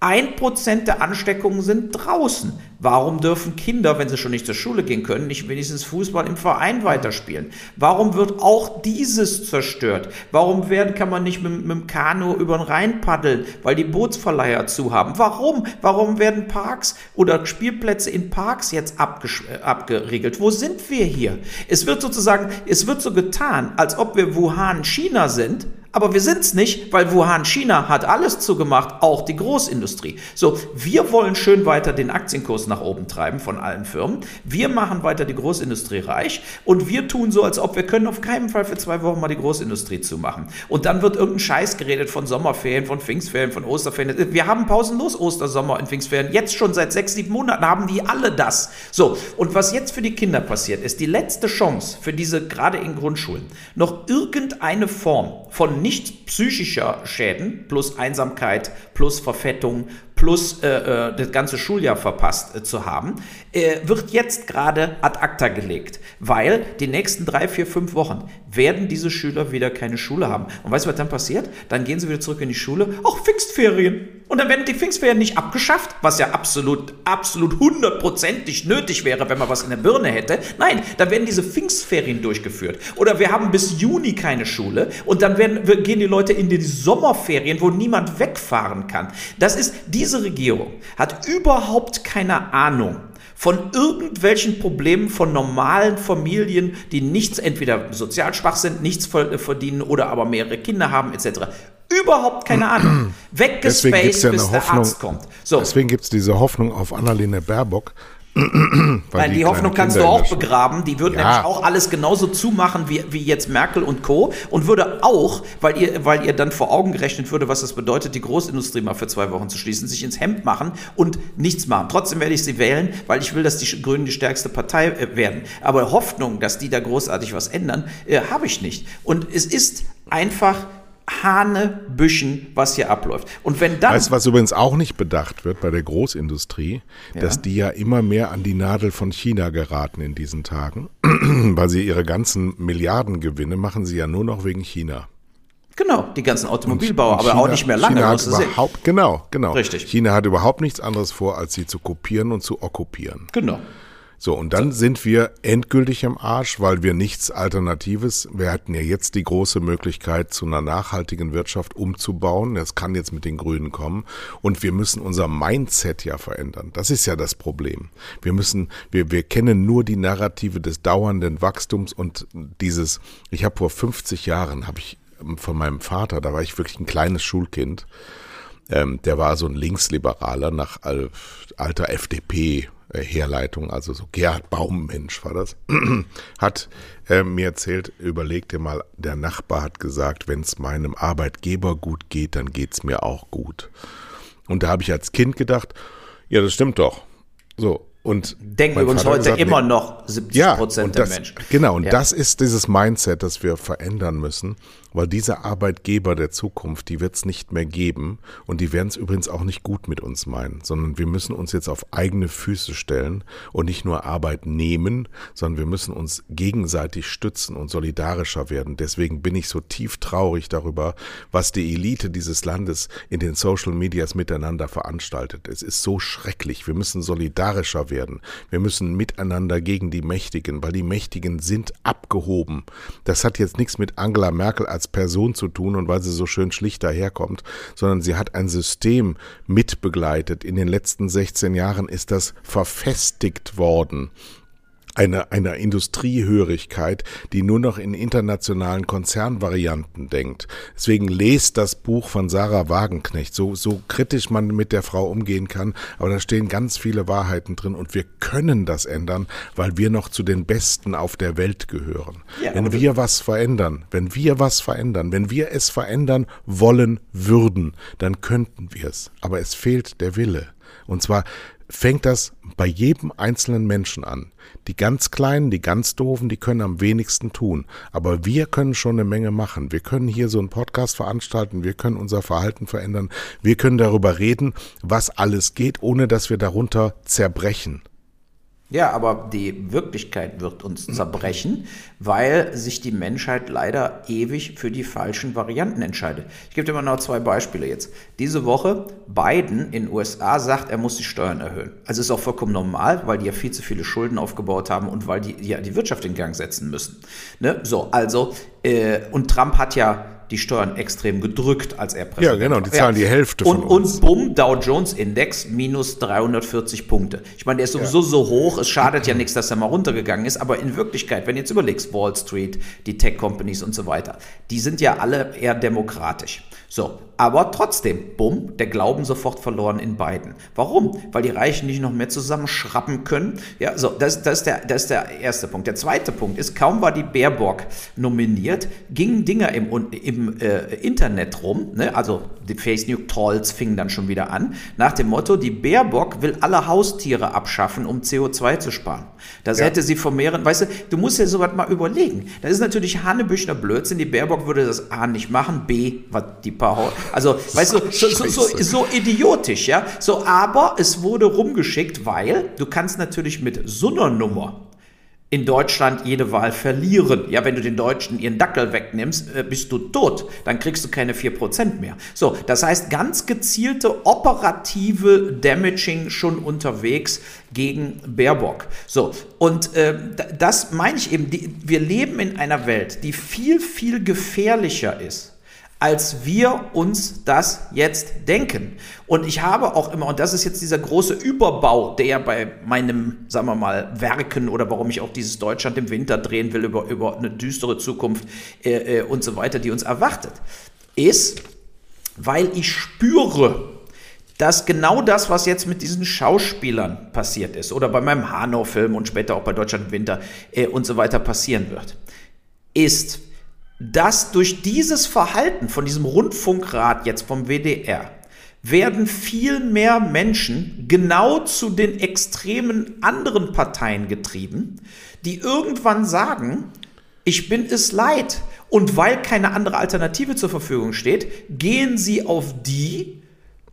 B: ein Prozent der Ansteckungen sind draußen. Warum dürfen Kinder, wenn sie schon nicht zur Schule gehen können, nicht wenigstens Fußball im Verein weiterspielen? Warum wird auch dieses zerstört? Warum werden, kann man nicht mit, mit dem Kanu über den Rhein paddeln, weil die Bootsverleiher zu haben? Warum? Warum werden Parks oder Spielplätze in Parks jetzt äh, abgeriegelt? Wo sind wir hier? Es wird sozusagen, es wird so getan, als ob wir Wuhan, China sind aber wir sind's nicht, weil Wuhan, China hat alles zugemacht, auch die Großindustrie. So, wir wollen schön weiter den Aktienkurs nach oben treiben von allen Firmen. Wir machen weiter die Großindustrie reich und wir tun so, als ob wir können auf keinen Fall für zwei Wochen mal die Großindustrie zumachen. Und dann wird irgendein Scheiß geredet von Sommerferien, von Pfingstferien, von Osterferien. Wir haben pausenlos Ostersommer und Pfingstferien. Jetzt schon seit sechs, sieben Monaten haben die alle das. So, und was jetzt für die Kinder passiert, ist die letzte Chance für diese, gerade in Grundschulen, noch irgendeine Form von nicht psychischer Schäden plus Einsamkeit plus Verfettung plus äh, äh, das ganze Schuljahr verpasst äh, zu haben, äh, wird jetzt gerade ad acta gelegt, weil die nächsten drei, vier, fünf Wochen werden diese Schüler wieder keine Schule haben. Und weißt du, was dann passiert? Dann gehen sie wieder zurück in die Schule, auch Pfingstferien. Und dann werden die Pfingstferien nicht abgeschafft, was ja absolut, absolut hundertprozentig nötig wäre, wenn man was in der Birne hätte. Nein, dann werden diese Pfingstferien durchgeführt. Oder wir haben bis Juni keine Schule und dann werden, gehen die Leute in die Sommerferien, wo niemand wegfahren kann. Das ist diese diese Regierung hat überhaupt keine Ahnung von irgendwelchen Problemen von normalen Familien, die nichts, entweder sozial schwach sind, nichts verdienen oder aber mehrere Kinder haben, etc. Überhaupt keine (clears throat) Ahnung. Weggespaced,
A: ja bis der Arzt kommt. So. Deswegen gibt es diese Hoffnung auf Annalene Baerbock,
B: Nein, die, die Hoffnung kannst Kinder du auch begraben. Die würde ja. nämlich auch alles genauso zumachen wie, wie jetzt Merkel und Co. Und würde auch, weil ihr, weil ihr dann vor Augen gerechnet würde, was das bedeutet, die Großindustrie mal für zwei Wochen zu schließen, sich ins Hemd machen und nichts machen. Trotzdem werde ich sie wählen, weil ich will, dass die Grünen die stärkste Partei äh, werden. Aber Hoffnung, dass die da großartig was ändern, äh, habe ich nicht. Und es ist einfach Hanebüchen, was hier abläuft. Und wenn dann.
A: Weißt du, was übrigens auch nicht bedacht wird bei der Großindustrie, ja. dass die ja immer mehr an die Nadel von China geraten in diesen Tagen, (clears throat) weil sie ihre ganzen Milliardengewinne machen sie ja nur noch wegen China.
B: Genau, die ganzen Automobilbauer, und aber auch nicht mehr lange.
A: China hat überhaupt, genau, genau. Richtig. China hat überhaupt nichts anderes vor, als sie zu kopieren und zu okkupieren.
B: Genau.
A: So, und dann sind wir endgültig im Arsch, weil wir nichts Alternatives, wir hatten ja jetzt die große Möglichkeit, zu einer nachhaltigen Wirtschaft umzubauen. Das kann jetzt mit den Grünen kommen. Und wir müssen unser Mindset ja verändern. Das ist ja das Problem. Wir müssen, wir, wir kennen nur die Narrative des dauernden Wachstums und dieses, ich habe vor 50 Jahren, habe ich von meinem Vater, da war ich wirklich ein kleines Schulkind, ähm, der war so ein Linksliberaler nach alter FDP äh, Herleitung, also so Gerhard Baummensch war das, (clears throat) hat äh, mir erzählt, überleg dir mal, der Nachbar hat gesagt, wenn es meinem Arbeitgeber gut geht, dann geht's mir auch gut. Und da habe ich als Kind gedacht, ja, das stimmt doch. So, und
B: denken uns heute gesagt, immer noch 70 Prozent
A: ja,
B: der Menschen.
A: Genau, und ja. das ist dieses Mindset, das wir verändern müssen, weil diese Arbeitgeber der Zukunft, die wird es nicht mehr geben und die werden es übrigens auch nicht gut mit uns meinen, sondern wir müssen uns jetzt auf eigene Füße stellen und nicht nur Arbeit nehmen, sondern wir müssen uns gegenseitig stützen und solidarischer werden. Deswegen bin ich so tief traurig darüber, was die Elite dieses Landes in den Social Medias miteinander veranstaltet. Es ist so schrecklich. Wir müssen solidarischer werden. Wir müssen miteinander gegen die Mächtigen, weil die Mächtigen sind abgehoben. Das hat jetzt nichts mit Angela Merkel als als Person zu tun und weil sie so schön schlicht daherkommt, sondern sie hat ein System mitbegleitet. In den letzten 16 Jahren ist das verfestigt worden einer, einer Industriehörigkeit, die nur noch in internationalen Konzernvarianten denkt. Deswegen lest das Buch von Sarah Wagenknecht, so, so kritisch man mit der Frau umgehen kann, aber da stehen ganz viele Wahrheiten drin und wir können das ändern, weil wir noch zu den Besten auf der Welt gehören. Ja, wenn wir was verändern, wenn wir was verändern, wenn wir es verändern wollen würden, dann könnten wir es. Aber es fehlt der Wille. Und zwar fängt das bei jedem einzelnen Menschen an. Die ganz Kleinen, die ganz Doofen, die können am wenigsten tun. Aber wir können schon eine Menge machen. Wir können hier so einen Podcast veranstalten, wir können unser Verhalten verändern, wir können darüber reden, was alles geht, ohne dass wir darunter zerbrechen.
B: Ja, aber die Wirklichkeit wird uns zerbrechen, weil sich die Menschheit leider ewig für die falschen Varianten entscheidet. Ich gebe dir mal noch zwei Beispiele jetzt. Diese Woche, Biden in den USA sagt, er muss die Steuern erhöhen. Also ist auch vollkommen normal, weil die ja viel zu viele Schulden aufgebaut haben und weil die ja die Wirtschaft in Gang setzen müssen. Ne? So, also, äh, und Trump hat ja die Steuern extrem gedrückt, als er
A: Präsident war. Ja, genau, die zahlen ja. die Hälfte
B: von und, uns. Und bumm, Dow Jones Index minus 340 Punkte. Ich meine, der ist sowieso ja. so hoch, es schadet ja nichts, dass er mal runtergegangen ist, aber in Wirklichkeit, wenn du jetzt überlegst, Wall Street, die Tech-Companies und so weiter, die sind ja alle eher demokratisch. So, aber trotzdem, bumm, der Glauben sofort verloren in beiden. Warum? Weil die Reichen nicht noch mehr zusammenschrappen können. Ja, so, das, das, ist der, das ist der erste Punkt. Der zweite Punkt ist, kaum war die Baerbock nominiert, gingen Dinger im, im äh, Internet rum, ne? also die Face New Trolls fingen dann schon wieder an, nach dem Motto, die Baerbock will alle Haustiere abschaffen, um CO2 zu sparen. Das ja. hätte sie vermehren, weißt du, du musst ja sowas mal überlegen. Das ist natürlich Hannebüchner Blödsinn, die Baerbock würde das A nicht machen, B, was die paar, also, weißt du, so, so, so, so idiotisch, ja, so, aber es wurde rumgeschickt, weil du kannst natürlich mit so einer Nummer in Deutschland jede Wahl verlieren. Ja, wenn du den Deutschen ihren Dackel wegnimmst, äh, bist du tot. Dann kriegst du keine 4% mehr. So, das heißt, ganz gezielte operative Damaging schon unterwegs gegen Baerbock. So, und äh, das meine ich eben, die, wir leben in einer Welt, die viel, viel gefährlicher ist als wir uns das jetzt denken. Und ich habe auch immer, und das ist jetzt dieser große Überbau, der bei meinem, sagen wir mal, Werken oder warum ich auch dieses Deutschland im Winter drehen will über, über eine düstere Zukunft äh, äh, und so weiter, die uns erwartet, ist, weil ich spüre, dass genau das, was jetzt mit diesen Schauspielern passiert ist, oder bei meinem Hanau-Film und später auch bei Deutschland im Winter äh, und so weiter passieren wird, ist, dass durch dieses Verhalten von diesem Rundfunkrat jetzt vom WDR werden viel mehr Menschen genau zu den extremen anderen Parteien getrieben, die irgendwann sagen, ich bin es leid. Und weil keine andere Alternative zur Verfügung steht, gehen sie auf die,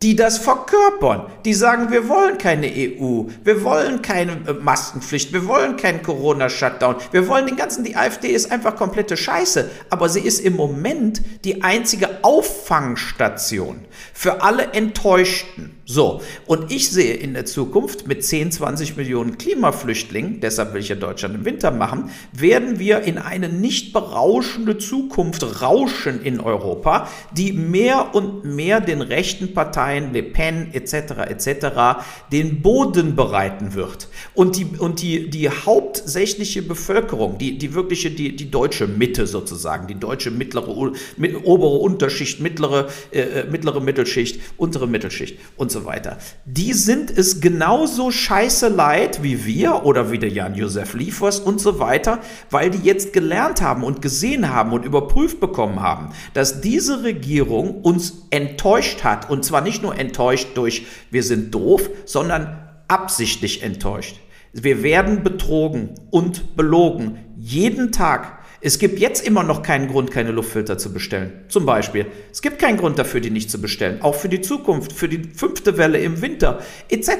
B: die das verkörpern, die sagen, wir wollen keine EU, wir wollen keine äh, Maskenpflicht, wir wollen keinen Corona-Shutdown, wir wollen den ganzen, die AfD ist einfach komplette Scheiße, aber sie ist im Moment die einzige Auffangstation für alle Enttäuschten. So, und ich sehe in der Zukunft mit 10, 20 Millionen Klimaflüchtlingen, deshalb will ich ja Deutschland im Winter machen, werden wir in eine nicht berauschende Zukunft rauschen in Europa, die mehr und mehr den rechten Parteien, Le Pen etc. etc. den Boden bereiten wird. Und die, und die, die hauptsächliche Bevölkerung, die, die wirkliche, die, die deutsche Mitte sozusagen, die deutsche mittlere, mit, obere Unterschicht, mittlere, äh, äh mittlere Mittelschicht, untere Mittelschicht und so so weiter, die sind es genauso scheiße leid wie wir oder wie der Jan-Josef Liefers und so weiter, weil die jetzt gelernt haben und gesehen haben und überprüft bekommen haben, dass diese Regierung uns enttäuscht hat. Und zwar nicht nur enttäuscht durch wir sind doof, sondern absichtlich enttäuscht. Wir werden betrogen und belogen. Jeden Tag es gibt jetzt immer noch keinen Grund, keine Luftfilter zu bestellen. Zum Beispiel. Es gibt keinen Grund dafür, die nicht zu bestellen. Auch für die Zukunft, für die fünfte Welle im Winter etc.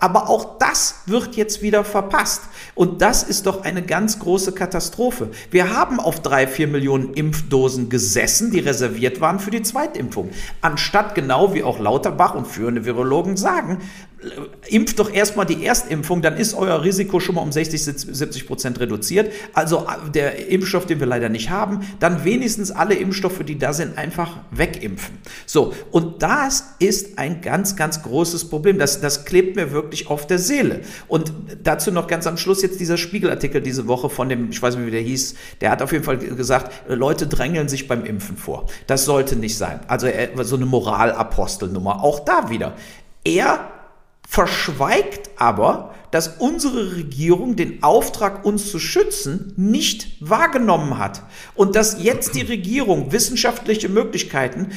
B: Aber auch das wird jetzt wieder verpasst. Und das ist doch eine ganz große Katastrophe. Wir haben auf drei, vier Millionen Impfdosen gesessen, die reserviert waren für die Zweitimpfung. Anstatt genau wie auch Lauterbach und führende Virologen sagen, impft doch erstmal die Erstimpfung, dann ist euer Risiko schon mal um 60, 70 Prozent reduziert. Also äh, der Impfstoff, den wir leider nicht haben, dann wenigstens alle Impfstoffe, die da sind, einfach wegimpfen. So, und das ist ein ganz, ganz großes Problem. Das, das klebt mir wirklich auf der Seele. Und dazu noch ganz am Schluss jetzt dieser Spiegelartikel diese Woche von dem, ich weiß nicht, wie der hieß, der hat auf jeden Fall gesagt, Leute drängeln sich beim Impfen vor. Das sollte nicht sein. Also so eine Moralapostelnummer. Auch da wieder. Er verschweigt aber, dass unsere Regierung den Auftrag, uns zu schützen, nicht wahrgenommen hat. Und dass jetzt die Regierung wissenschaftliche Möglichkeiten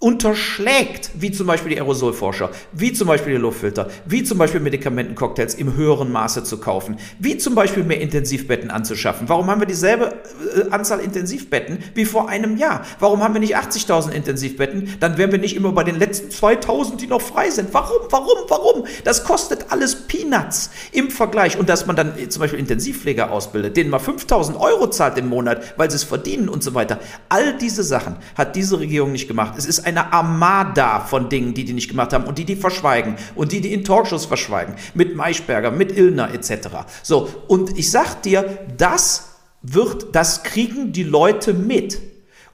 B: unterschlägt, wie zum Beispiel die Aerosolforscher, wie zum Beispiel die Luftfilter, wie zum Beispiel Medikamentencocktails im höheren Maße zu kaufen, wie zum Beispiel mehr Intensivbetten anzuschaffen. Warum haben wir dieselbe äh, Anzahl Intensivbetten wie vor einem Jahr? Warum haben wir nicht 80.000 Intensivbetten? Dann wären wir nicht immer bei den letzten 2.000, die noch frei sind. Warum? Warum? Warum? Das kostet alles Peanuts im Vergleich. Und dass man dann äh, zum Beispiel Intensivpfleger ausbildet, denen mal 5.000 Euro zahlt im Monat, weil sie es verdienen und so weiter. All diese Sachen hat diese Regierung nicht gemacht. Es ist eine Armada von Dingen, die die nicht gemacht haben und die die verschweigen und die die in Talkshows verschweigen. Mit Maischberger, mit Illner etc. So, und ich sag dir, das wird, das kriegen die Leute mit.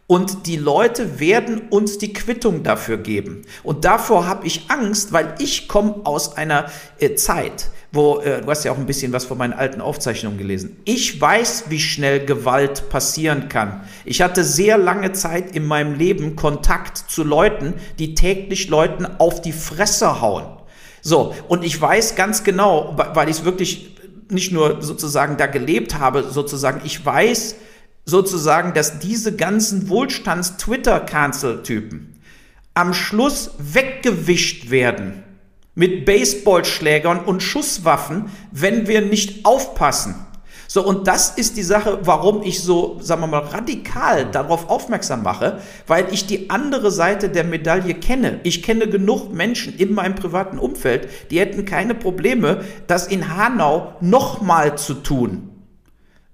B: Und die Leute werden uns die Quittung dafür geben. Und davor habe ich Angst, weil ich komme aus einer äh, Zeit, wo, äh, du hast ja auch ein bisschen was von meinen alten Aufzeichnungen gelesen. Ich weiß, wie schnell Gewalt passieren kann. Ich hatte sehr lange Zeit in meinem Leben Kontakt zu Leuten, die täglich Leuten auf die Fresse hauen. So, und ich weiß ganz genau, weil ich es wirklich nicht nur sozusagen da gelebt habe, sozusagen, ich weiß, sozusagen, dass diese ganzen Wohlstands-Twitter-Cancel-Typen am Schluss weggewischt werden mit Baseballschlägern und Schusswaffen, wenn wir nicht aufpassen. So, und das ist die Sache, warum ich so, sagen wir mal, radikal darauf aufmerksam mache, weil ich die andere Seite der Medaille kenne. Ich kenne genug Menschen in meinem privaten Umfeld, die hätten keine Probleme, das in Hanau nochmal zu tun.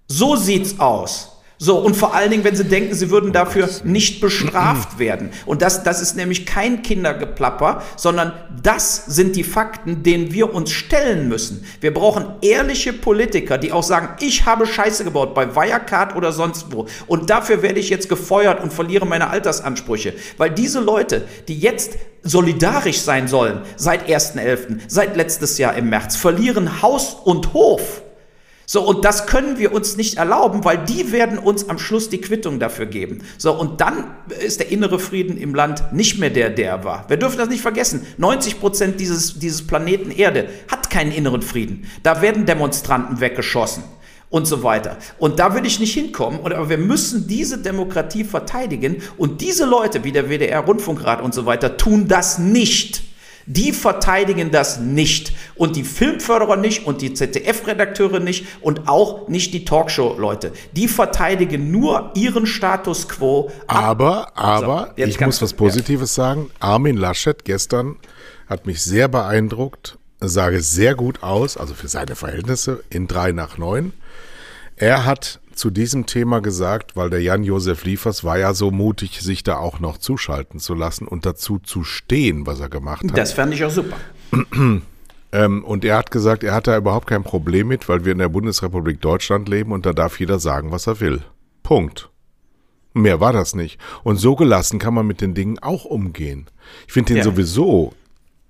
B: So sieht's aus. So, und vor allen Dingen, wenn sie denken, sie würden dafür nicht bestraft werden. Und das, das ist nämlich kein Kindergeplapper, sondern das sind die Fakten, denen wir uns stellen müssen. Wir brauchen ehrliche Politiker, die auch sagen, ich habe Scheiße gebaut bei Wirecard oder sonst wo. Und dafür werde ich jetzt gefeuert und verliere meine Altersansprüche. Weil diese Leute, die jetzt solidarisch sein sollen, seit 1.11., seit letztes Jahr im März, verlieren Haus und Hof. So, und das können wir uns nicht erlauben, weil die werden uns am Schluss die Quittung dafür geben. So, und dann ist der innere Frieden im Land nicht mehr der, der war. Wir dürfen das nicht vergessen. 90 Prozent dieses, dieses Planeten Erde hat keinen inneren Frieden. Da werden Demonstranten weggeschossen und so weiter. Und da will ich nicht hinkommen. Aber wir müssen diese Demokratie verteidigen. Und diese Leute wie der WDR Rundfunkrat und so weiter tun das nicht. Die verteidigen das nicht. Und die Filmförderer nicht und die ZDF-Redakteure nicht und auch nicht die Talkshow-Leute. Die verteidigen nur ihren Status quo.
A: Aber, aber, so, ich muss was Positives ja. sagen. Armin Laschet gestern hat mich sehr beeindruckt, sage sehr gut aus, also für seine Verhältnisse in drei nach neun. Er hat zu diesem Thema gesagt, weil der Jan-Josef Liefers war ja so mutig, sich da auch noch zuschalten zu lassen und dazu zu stehen, was er gemacht hat.
B: Das fand ich auch super. (clears throat)
A: ähm, und er hat gesagt, er hat da überhaupt kein Problem mit, weil wir in der Bundesrepublik Deutschland leben und da darf jeder sagen, was er will. Punkt. Mehr war das nicht. Und so gelassen kann man mit den Dingen auch umgehen. Ich finde den ja. sowieso,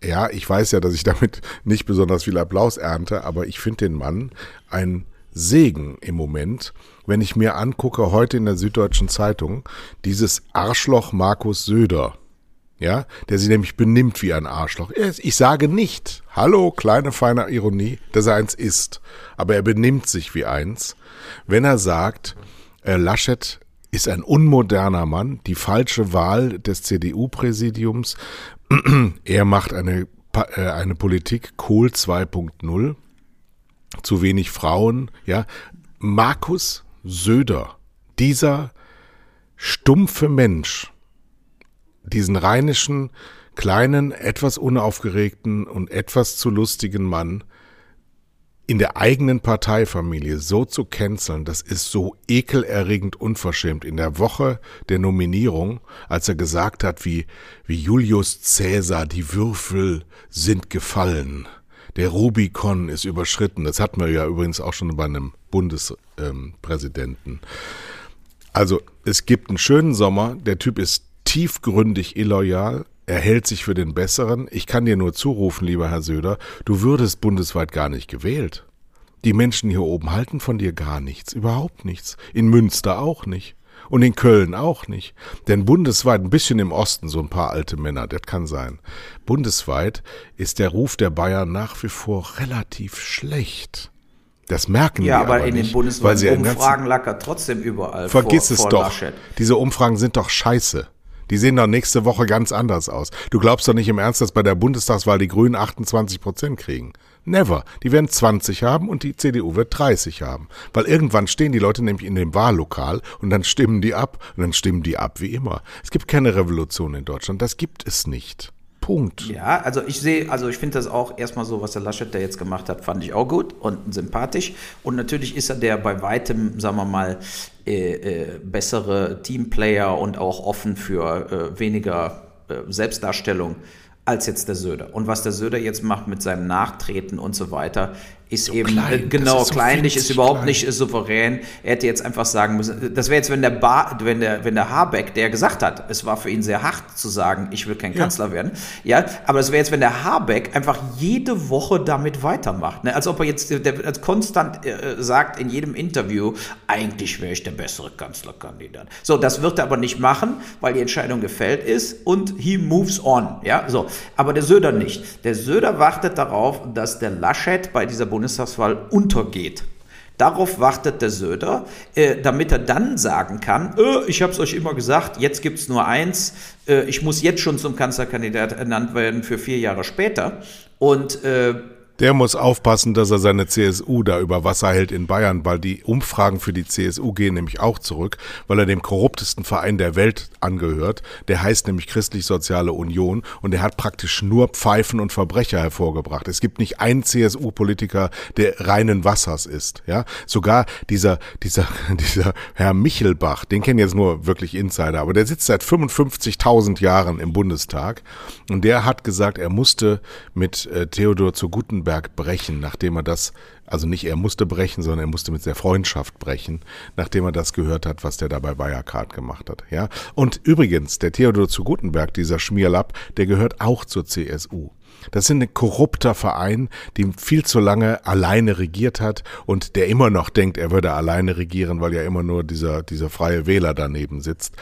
A: ja, ich weiß ja, dass ich damit (laughs) nicht besonders viel Applaus ernte, aber ich finde den Mann ein Segen im Moment, wenn ich mir angucke, heute in der Süddeutschen Zeitung, dieses Arschloch Markus Söder. Ja, der sich nämlich benimmt wie ein Arschloch. Ich sage nicht, hallo, kleine feine Ironie, dass er eins ist. Aber er benimmt sich wie eins, wenn er sagt, äh, Laschet ist ein unmoderner Mann, die falsche Wahl des CDU-Präsidiums. (clears throat) er macht eine, äh, eine Politik Kohl 2.0 zu wenig Frauen, ja. Markus Söder, dieser stumpfe Mensch, diesen rheinischen, kleinen, etwas unaufgeregten und etwas zu lustigen Mann, in der eigenen Parteifamilie so zu canceln, das ist so ekelerregend unverschämt. In der Woche der Nominierung, als er gesagt hat, wie, wie Julius Cäsar, die Würfel sind gefallen der Rubikon ist überschritten. Das hatten wir ja übrigens auch schon bei einem Bundespräsidenten. Ähm, also es gibt einen schönen Sommer. Der Typ ist tiefgründig illoyal. Er hält sich für den Besseren. Ich kann dir nur zurufen, lieber Herr Söder, du würdest bundesweit gar nicht gewählt. Die Menschen hier oben halten von dir gar nichts, überhaupt nichts. In Münster auch nicht. Und in Köln auch nicht. Denn bundesweit, ein bisschen im Osten, so ein paar alte Männer, das kann sein. Bundesweit ist der Ruf der Bayern nach wie vor relativ schlecht. Das merken ja, die aber, aber in den
B: bundesweiten Umfragen lag er trotzdem überall.
A: Vergiss vor, es vor doch. Laschet. Diese Umfragen sind doch scheiße. Die sehen doch nächste Woche ganz anders aus. Du glaubst doch nicht im Ernst, dass bei der Bundestagswahl die Grünen 28 Prozent kriegen. Never. Die werden 20 haben und die CDU wird 30 haben. Weil irgendwann stehen die Leute nämlich in dem Wahllokal und dann stimmen die ab und dann stimmen die ab wie immer. Es gibt keine Revolution in Deutschland. Das gibt es nicht. Punkt.
B: Ja, also ich sehe, also ich finde das auch erstmal so, was der Laschet da jetzt gemacht hat, fand ich auch gut und sympathisch. Und natürlich ist er der bei weitem, sagen wir mal, äh, äh, bessere Teamplayer und auch offen für äh, weniger äh, Selbstdarstellung als jetzt der Söder. Und was der Söder jetzt macht mit seinem Nachtreten und so weiter, ist so eben klein. genau so kleinlich, ist überhaupt klein. nicht souverän. Er hätte jetzt einfach sagen müssen, das wäre jetzt, wenn der, ba, wenn der, wenn der Habeck, der gesagt hat, es war für ihn sehr hart zu sagen, ich will kein ja. Kanzler werden, ja, aber das wäre jetzt, wenn der Habeck einfach jede Woche damit weitermacht, ne? als ob er jetzt der, als konstant äh, sagt in jedem Interview, eigentlich wäre ich der bessere Kanzlerkandidat. So, das wird er aber nicht machen, weil die Entscheidung gefällt ist und he moves on, ja, so. Aber der Söder nicht. Der Söder wartet darauf, dass der Laschet bei dieser Bundesregierung Bundestagswahl untergeht. Darauf wartet der Söder, äh, damit er dann sagen kann, äh, ich habe es euch immer gesagt, jetzt gibt es nur eins, äh, ich muss jetzt schon zum Kanzlerkandidat ernannt werden für vier Jahre später. Und äh,
A: der muss aufpassen, dass er seine CSU da über Wasser hält in Bayern, weil die Umfragen für die CSU gehen nämlich auch zurück, weil er dem korruptesten Verein der Welt angehört. Der heißt nämlich Christlich-Soziale Union und er hat praktisch nur Pfeifen und Verbrecher hervorgebracht. Es gibt nicht einen CSU-Politiker, der reinen Wassers ist. Ja, sogar dieser dieser (laughs) dieser Herr Michelbach, den kennen jetzt nur wirklich Insider, aber der sitzt seit 55.000 Jahren im Bundestag und der hat gesagt, er musste mit äh, Theodor zu Gutenberg Goldberg brechen, nachdem er das, also nicht er musste brechen, sondern er musste mit der Freundschaft brechen, nachdem er das gehört hat, was der da bei Wirecard gemacht hat. Ja. Und übrigens, der Theodor zu Gutenberg, dieser Schmierlapp, der gehört auch zur CSU. Das ist ein korrupter Verein, der viel zu lange alleine regiert hat und der immer noch denkt, er würde alleine regieren, weil ja immer nur dieser, dieser freie Wähler daneben sitzt.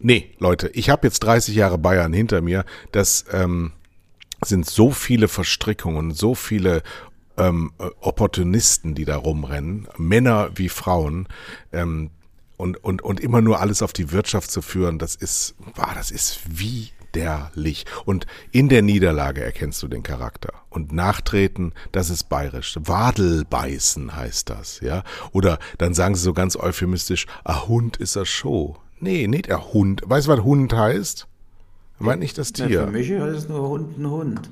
A: Nee, Leute, ich habe jetzt 30 Jahre Bayern hinter mir. Das ähm, sind so viele Verstrickungen, so viele ähm, Opportunisten, die da rumrennen, Männer wie Frauen, ähm, und, und, und immer nur alles auf die Wirtschaft zu führen, das ist, boah, das ist wie fürchterlich. Und in der Niederlage erkennst du den Charakter. Und Nachtreten, das ist bayerisch. Wadelbeißen heißt das, ja. Oder dann sagen sie so ganz euphemistisch, a Hund ist a Show. Nee, nicht a Hund. Weißt du, was Hund heißt? Meint nicht das Tier.
B: Ja, für mich ist es nur Hund ein Hund.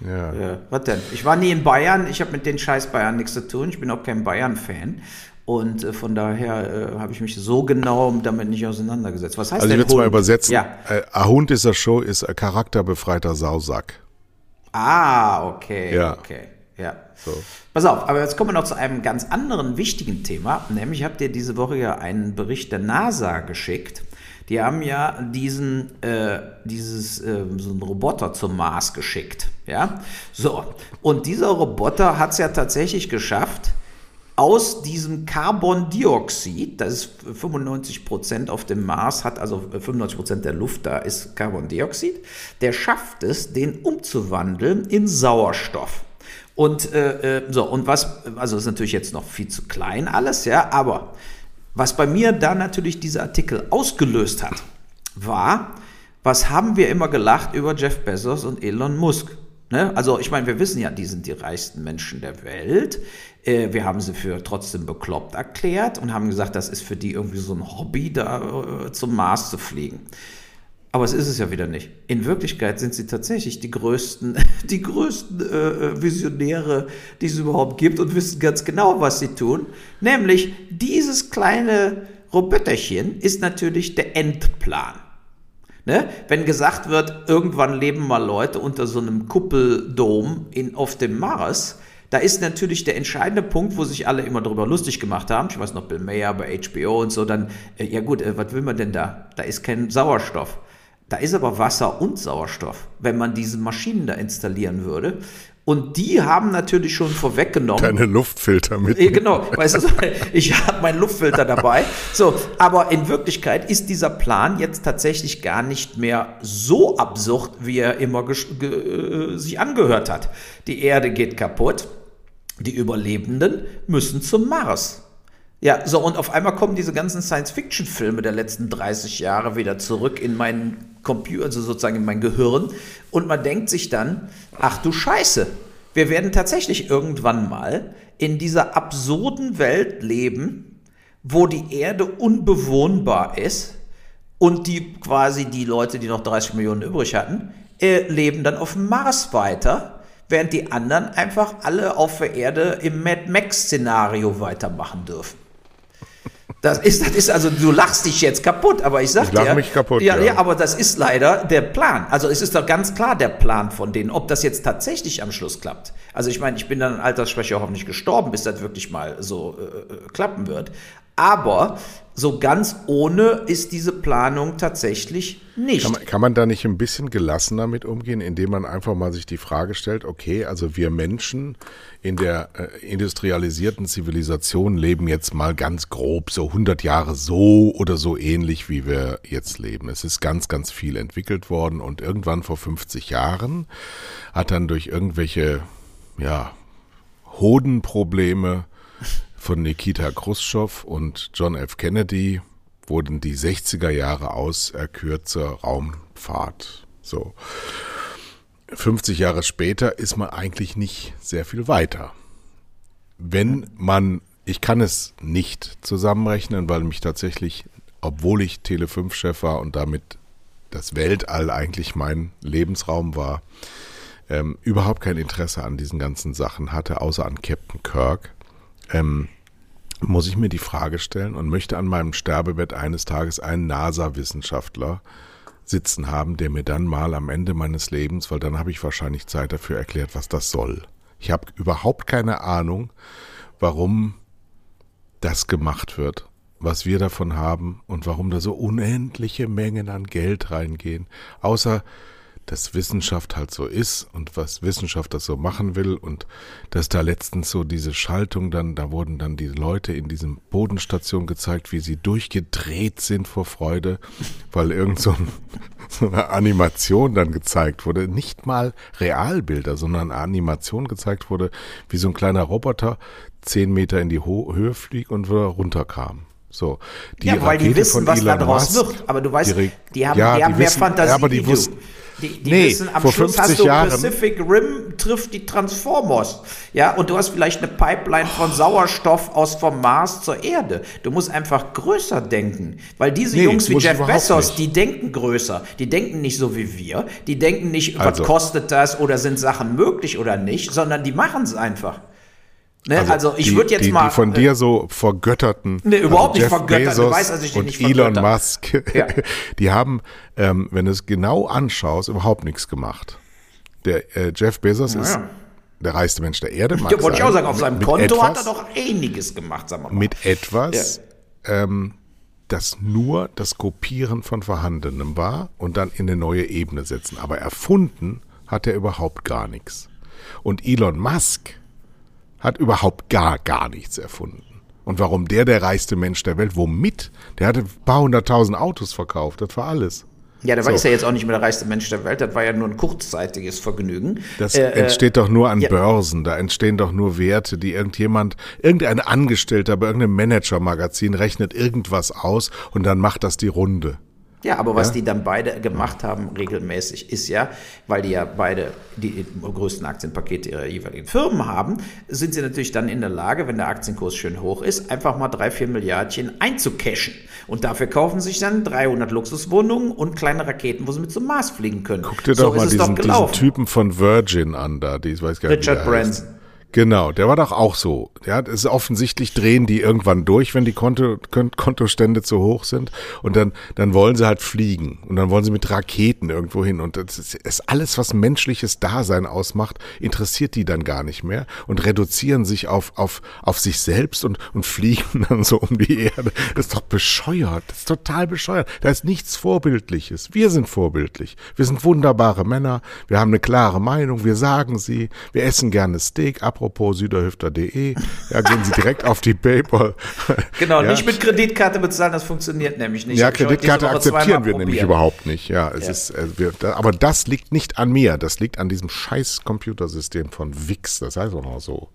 A: Ja.
B: Ja, was denn? Ich war nie in Bayern, ich habe mit den scheiß Bayern nichts zu tun, ich bin auch kein Bayern-Fan. Und äh, von daher äh, habe ich mich so genau damit nicht auseinandergesetzt. Was heißt
A: Also ich
B: denn
A: will es mal übersetzen.
B: Ja.
A: Äh, a Hund ist a Show ist a charakterbefreiter Sausack.
B: Ah, okay.
A: Ja.
B: Okay. Ja.
A: So.
B: Pass auf, aber jetzt kommen wir noch zu einem ganz anderen wichtigen Thema. Nämlich habt ihr diese Woche ja einen Bericht der NASA geschickt. Die haben ja diesen, äh, dieses, äh, so einen Roboter zum Mars geschickt. Ja. So. Und dieser Roboter hat es ja tatsächlich geschafft, aus diesem Carbondioxid, das ist 95 Prozent auf dem Mars, hat also 95 Prozent der Luft, da ist Carbondioxid, der schafft es, den umzuwandeln in Sauerstoff. Und äh, äh, so, und was, also ist natürlich jetzt noch viel zu klein alles, ja, aber was bei mir da natürlich dieser Artikel ausgelöst hat, war, was haben wir immer gelacht über Jeff Bezos und Elon Musk? Ne? Also ich meine, wir wissen ja, die sind die reichsten Menschen der Welt. Äh, wir haben sie für trotzdem bekloppt erklärt und haben gesagt, das ist für die irgendwie so ein Hobby, da äh, zum Mars zu fliegen. Aber es ist es ja wieder nicht. In Wirklichkeit sind sie tatsächlich die größten, (laughs) die größten äh, Visionäre, die es überhaupt gibt und wissen ganz genau, was sie tun. Nämlich dieses kleine Roboterchen ist natürlich der Endplan. Ne? Wenn gesagt wird, irgendwann leben mal Leute unter so einem Kuppeldom in, auf dem Mars, da ist natürlich der entscheidende Punkt, wo sich alle immer darüber lustig gemacht haben. Ich weiß noch, Bill Mayer bei HBO und so, dann, äh, ja gut, äh, was will man denn da? Da ist kein Sauerstoff. Da ist aber Wasser und Sauerstoff, wenn man diese Maschinen da installieren würde. Und die haben natürlich schon vorweggenommen.
A: Keine Luftfilter mit.
B: Genau, weißt du, (laughs) ich habe meinen Luftfilter dabei. So, aber in Wirklichkeit ist dieser Plan jetzt tatsächlich gar nicht mehr so absurd, wie er immer äh, sich angehört hat. Die Erde geht kaputt, die Überlebenden müssen zum Mars. Ja, so und auf einmal kommen diese ganzen Science-Fiction-Filme der letzten 30 Jahre wieder zurück in meinen Computer, also sozusagen in mein Gehirn und man denkt sich dann, ach du Scheiße, wir werden tatsächlich irgendwann mal in dieser absurden Welt leben, wo die Erde unbewohnbar ist und die quasi die Leute, die noch 30 Millionen übrig hatten, äh, leben dann auf dem Mars weiter, während die anderen einfach alle auf der Erde im Mad Max-Szenario weitermachen dürfen. Das ist, das ist, also du lachst dich jetzt kaputt, aber ich sag
A: Ich lach
B: dir.
A: mich kaputt,
B: ja,
A: ja.
B: ja, aber das ist leider der Plan. Also es ist doch ganz klar der Plan von denen, ob das jetzt tatsächlich am Schluss klappt. Also ich meine, ich bin dann an Altersschwäche hoffentlich gestorben, bis das wirklich mal so äh, äh, klappen wird. Aber so ganz ohne ist diese Planung tatsächlich nicht.
A: Kann man, kann man da nicht ein bisschen gelassener mit umgehen, indem man einfach mal sich die Frage stellt, okay, also wir Menschen in der äh, industrialisierten Zivilisation leben jetzt mal ganz grob so 100 Jahre so oder so ähnlich, wie wir jetzt leben. Es ist ganz, ganz viel entwickelt worden und irgendwann vor 50 Jahren hat dann durch irgendwelche, ja, Hodenprobleme von Nikita Khrushchev und John F. Kennedy wurden die 60er Jahre auserkürt zur Raumfahrt. So. 50 Jahre später ist man eigentlich nicht sehr viel weiter. Wenn man, ich kann es nicht zusammenrechnen, weil mich tatsächlich, obwohl ich Tele 5 Chef war und damit das Weltall eigentlich mein Lebensraum war, ähm, überhaupt kein Interesse an diesen ganzen Sachen hatte, außer an Captain Kirk ähm, muss ich mir die Frage stellen und möchte an meinem Sterbebett eines Tages einen NASA-Wissenschaftler sitzen haben, der mir dann mal am Ende meines Lebens, weil dann habe ich wahrscheinlich Zeit dafür erklärt, was das soll. Ich habe überhaupt keine Ahnung, warum das gemacht wird, was wir davon haben und warum da so unendliche Mengen an Geld reingehen, außer dass Wissenschaft halt so ist und was Wissenschaft das so machen will und dass da letztens so diese Schaltung dann, da wurden dann die Leute in diesem Bodenstation gezeigt, wie sie durchgedreht sind vor Freude, weil irgend so, ein, (laughs) so eine Animation dann gezeigt wurde, nicht mal Realbilder, sondern eine Animation gezeigt wurde, wie so ein kleiner Roboter zehn Meter in die Ho Höhe fliegt und wieder runterkam. So,
B: die ja, weil Rakete die wissen, was Elon daraus Musk, wird. Aber du weißt, die, die haben,
A: ja,
B: die haben
A: die
B: mehr
A: wissen,
B: Fantasie.
A: Ja, aber die wussten,
B: die, die nee, wissen, am
A: vor
B: Schluss
A: 50
B: hast du
A: Jahren,
B: Pacific Rim trifft die Transformers. Ja, und du hast vielleicht eine Pipeline von Sauerstoff aus vom Mars zur Erde. Du musst einfach größer denken. Weil diese
A: Nee,
B: Jungs wie Jeff Bezos,
A: nicht.
B: die denken größer. Die denken nicht so wie wir. Die denken nicht,
A: Also.
B: was kostet das oder sind Sachen möglich oder nicht, sondern die machen es einfach. Ne? Also, ich
A: die-
B: würde jetzt
A: die,
B: mal.
A: Die von
B: äh,
A: dir so vergötterten.
B: Nee, überhaupt nicht
A: Jeff
B: vergöttert. Du
A: Bezos
B: weißt, dass ich
A: und
B: nicht
A: Elon. Musk,
B: Ja. (laughs)
A: die haben, ähm, wenn du es genau anschaust, überhaupt nichts gemacht. Der äh, Jeff Bezos ist
B: ja.
A: der reichste Mensch der Erde.
B: Ja, wollte ich auch sagen, auf seinem
A: Mit
B: Konto hat er
A: etwas-
B: doch einiges gemacht, sagen wir mal.
A: mit etwas, ähm, das nur das Kopieren von Vorhandenem war und dann in eine neue Ebene setzen. Aber erfunden hat er überhaupt gar nichts. Und Elon Musk hat überhaupt gar, gar nichts erfunden. Und warum der der reichste Mensch der Welt? Womit? Der hatte ein paar hunderttausend Autos verkauft, das war alles.
B: Ja, der
A: So.
B: ist ja jetzt auch nicht mehr der reichste Mensch der Welt. Das war ja nur ein kurzzeitiges Vergnügen.
A: Das
B: Äh, äh,
A: entsteht doch nur an
B: ja.
A: Börsen, da entstehen doch nur Werte, die irgendjemand, irgendein Angestellter bei irgendeinem Manager-Magazin rechnet irgendwas aus und dann macht das die Runde.
B: Ja, aber was
A: Ja.
B: die dann beide gemacht haben, regelmäßig, ist ja, weil die ja beide die größten Aktienpakete ihrer jeweiligen Firmen haben, sind sie natürlich dann in der Lage, wenn der Aktienkurs schön hoch ist, einfach mal drei, vier Milliardchen einzucashen. Und dafür kaufen sich dann 300 Luxuswohnungen und kleine Raketen, wo sie mit zum Mars fliegen können.
A: Guck dir
B: so
A: doch mal
B: es doch
A: diesen, diesen. Typen von Virgin an da, die ich weiß gar nicht,
B: Richard
A: der heißt. Genau, der war doch auch so. Ja, es ist offensichtlich drehen die irgendwann durch, wenn die Konto, Kon- Kontostände zu hoch sind. Und dann, dann wollen sie halt fliegen. Und dann wollen sie mit Raketen irgendwo hin. Und das ist, ist alles, was menschliches Dasein ausmacht, interessiert die dann gar nicht mehr und reduzieren sich auf, auf, auf sich selbst und, und fliegen (laughs) dann so um die Erde. Das ist doch bescheuert. Das ist total bescheuert. Da ist nichts Vorbildliches. Wir sind vorbildlich. Wir sind wunderbare Männer. Wir haben eine klare Meinung. Wir sagen sie. Wir essen gerne Steak. Apropos süderhüfter.de. Ja, gehen Sie direkt auf die PayPal. (laughs)
B: Genau,
A: ja.
B: nicht mit Kreditkarte bezahlen, das funktioniert nämlich nicht.
A: Ja,
B: Hab
A: Kreditkarte akzeptieren wir nämlich
B: probiert.
A: überhaupt nicht. Ja, es
B: Ja.
A: ist, äh, wir, da, aber das liegt nicht an mir. Das liegt an diesem scheiß Computersystem von Wix. Das heißt auch noch so.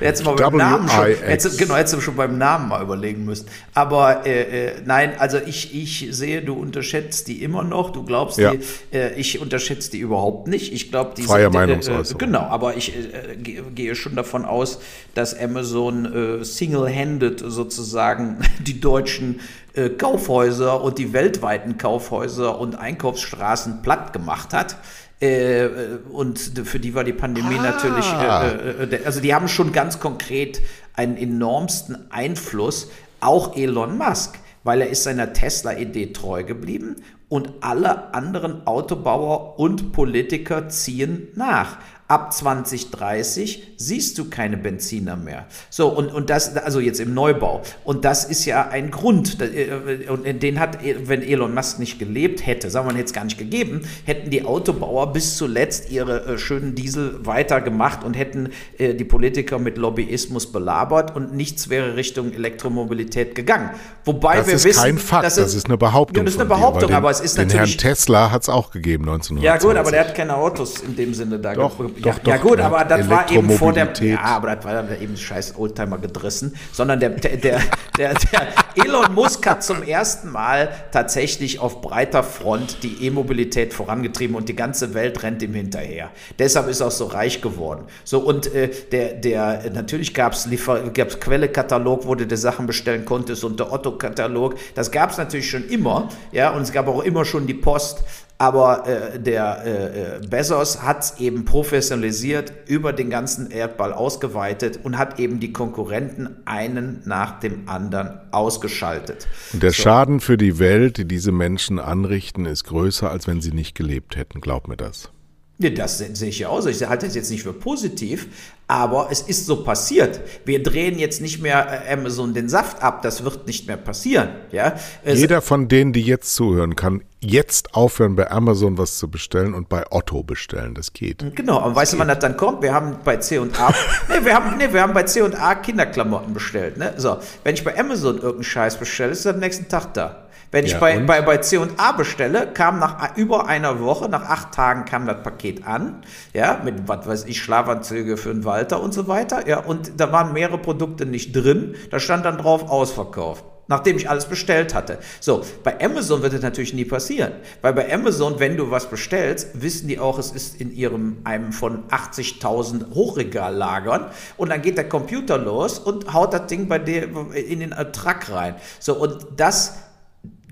B: Hättest du mal beim Namen schon, hättest, genau, hättest du schon beim Namen mal überlegen müssen. Aber äh, äh, nein, also ich, ich sehe, du unterschätzt die immer noch. Du glaubst
A: Ja.
B: die, äh, ich unterschätze die überhaupt nicht. Ich glaube, die
A: Freie
B: sind, äh,
A: Meinungsäußerung.
B: Genau, aber ich äh, gehe, gehe schon davon aus, dass Amazon äh, single-handed sozusagen (laughs) die deutschen äh, Kaufhäuser und die weltweiten Kaufhäuser und Einkaufsstraßen platt gemacht hat. Äh, äh, und für die war die Pandemie
A: Ah.
B: natürlich, äh, äh, äh, also die haben schon ganz konkret einen enormsten Einfluss, auch Elon Musk, weil er ist seiner Tesla-Idee treu geblieben und alle anderen Autobauer und Politiker ziehen nach. Ab 2030 siehst du keine Benziner mehr. So, und, und das, also jetzt im Neubau. Und das ist ja ein Grund. Da, äh, Und den hat, äh, wenn Elon Musk nicht gelebt hätte, sagen wir jetzt gar nicht gegeben, hätten die Autobauer bis zuletzt ihre äh, schönen Diesel weitergemacht und hätten äh, die Politiker mit Lobbyismus belabert und nichts wäre Richtung Elektromobilität gegangen. Wobei
A: Das
B: wir
A: ist
B: wissen,
A: kein Fakt,
B: dass
A: das ist eine Behauptung.
B: Ja, das ist eine
A: von dir,
B: Behauptung,
A: weil den,
B: aber es ist
A: den
B: natürlich.
A: Herrn Tesla hat es auch gegeben 1920.
B: Ja gut, aber der hat keine Autos in dem Sinne da.
A: Doch,
B: ge-
A: doch,
B: ja,
A: doch,
B: gut, aber das war eben vor der. Ja, aber das war dann eben scheiß Oldtimer gedrissen, sondern der, der, der, der, der Elon Musk hat zum ersten Mal tatsächlich auf breiter Front die E-Mobilität vorangetrieben und die ganze Welt rennt ihm hinterher. Deshalb ist er auch so reich geworden. So und äh, der, der natürlich gab es gab's Quellekatalog, wo du dir Sachen bestellen konntest und der Otto-Katalog. Das gab es natürlich schon immer, ja, und es gab auch immer schon die Post. Aber äh, der äh, äh, Bezos hat es eben professionalisiert, über den ganzen Erdball ausgeweitet und hat eben die Konkurrenten einen nach dem anderen ausgeschaltet.
A: Und der Schaden für die Welt, die diese Menschen anrichten, ist größer, als wenn sie nicht gelebt hätten. Glaub mir das.
B: Ja, das se- sehe ich ja aus. Ich halte das jetzt nicht für positiv, aber es ist so passiert. Wir drehen jetzt nicht mehr äh, Amazon den Saft ab. Das wird nicht mehr passieren. Ja?
A: Jeder von denen, die jetzt zuhören, kann jetzt aufhören, bei Amazon was zu bestellen und bei Otto bestellen. Das geht.
B: Genau, aber weißt du, wann das dann kommt? Wir haben bei C&A, (laughs) nee, wir haben, nee, wir haben bei C&A Kinderklamotten bestellt, ne? So, wenn ich bei Amazon irgendeinen Scheiß bestelle, ist das am nächsten Tag da. Wenn ich
A: Ja,
B: bei,
A: und?
B: bei, bei C&A bestelle, kam nach über einer Woche, nach acht Tagen kam das Paket an, ja, mit, was weiß ich, Schlafanzüge für den Walter und so weiter, ja, und da waren mehrere Produkte nicht drin, da stand dann drauf ausverkauft. Nachdem ich alles bestellt hatte. So, bei Amazon wird das natürlich nie passieren. Weil bei Amazon, wenn du was bestellst, wissen die auch, es ist in ihrem, einem von 80.000 Hochregal lagern. Und dann geht der Computer los und haut das Ding bei dir in den Truck rein. So, und das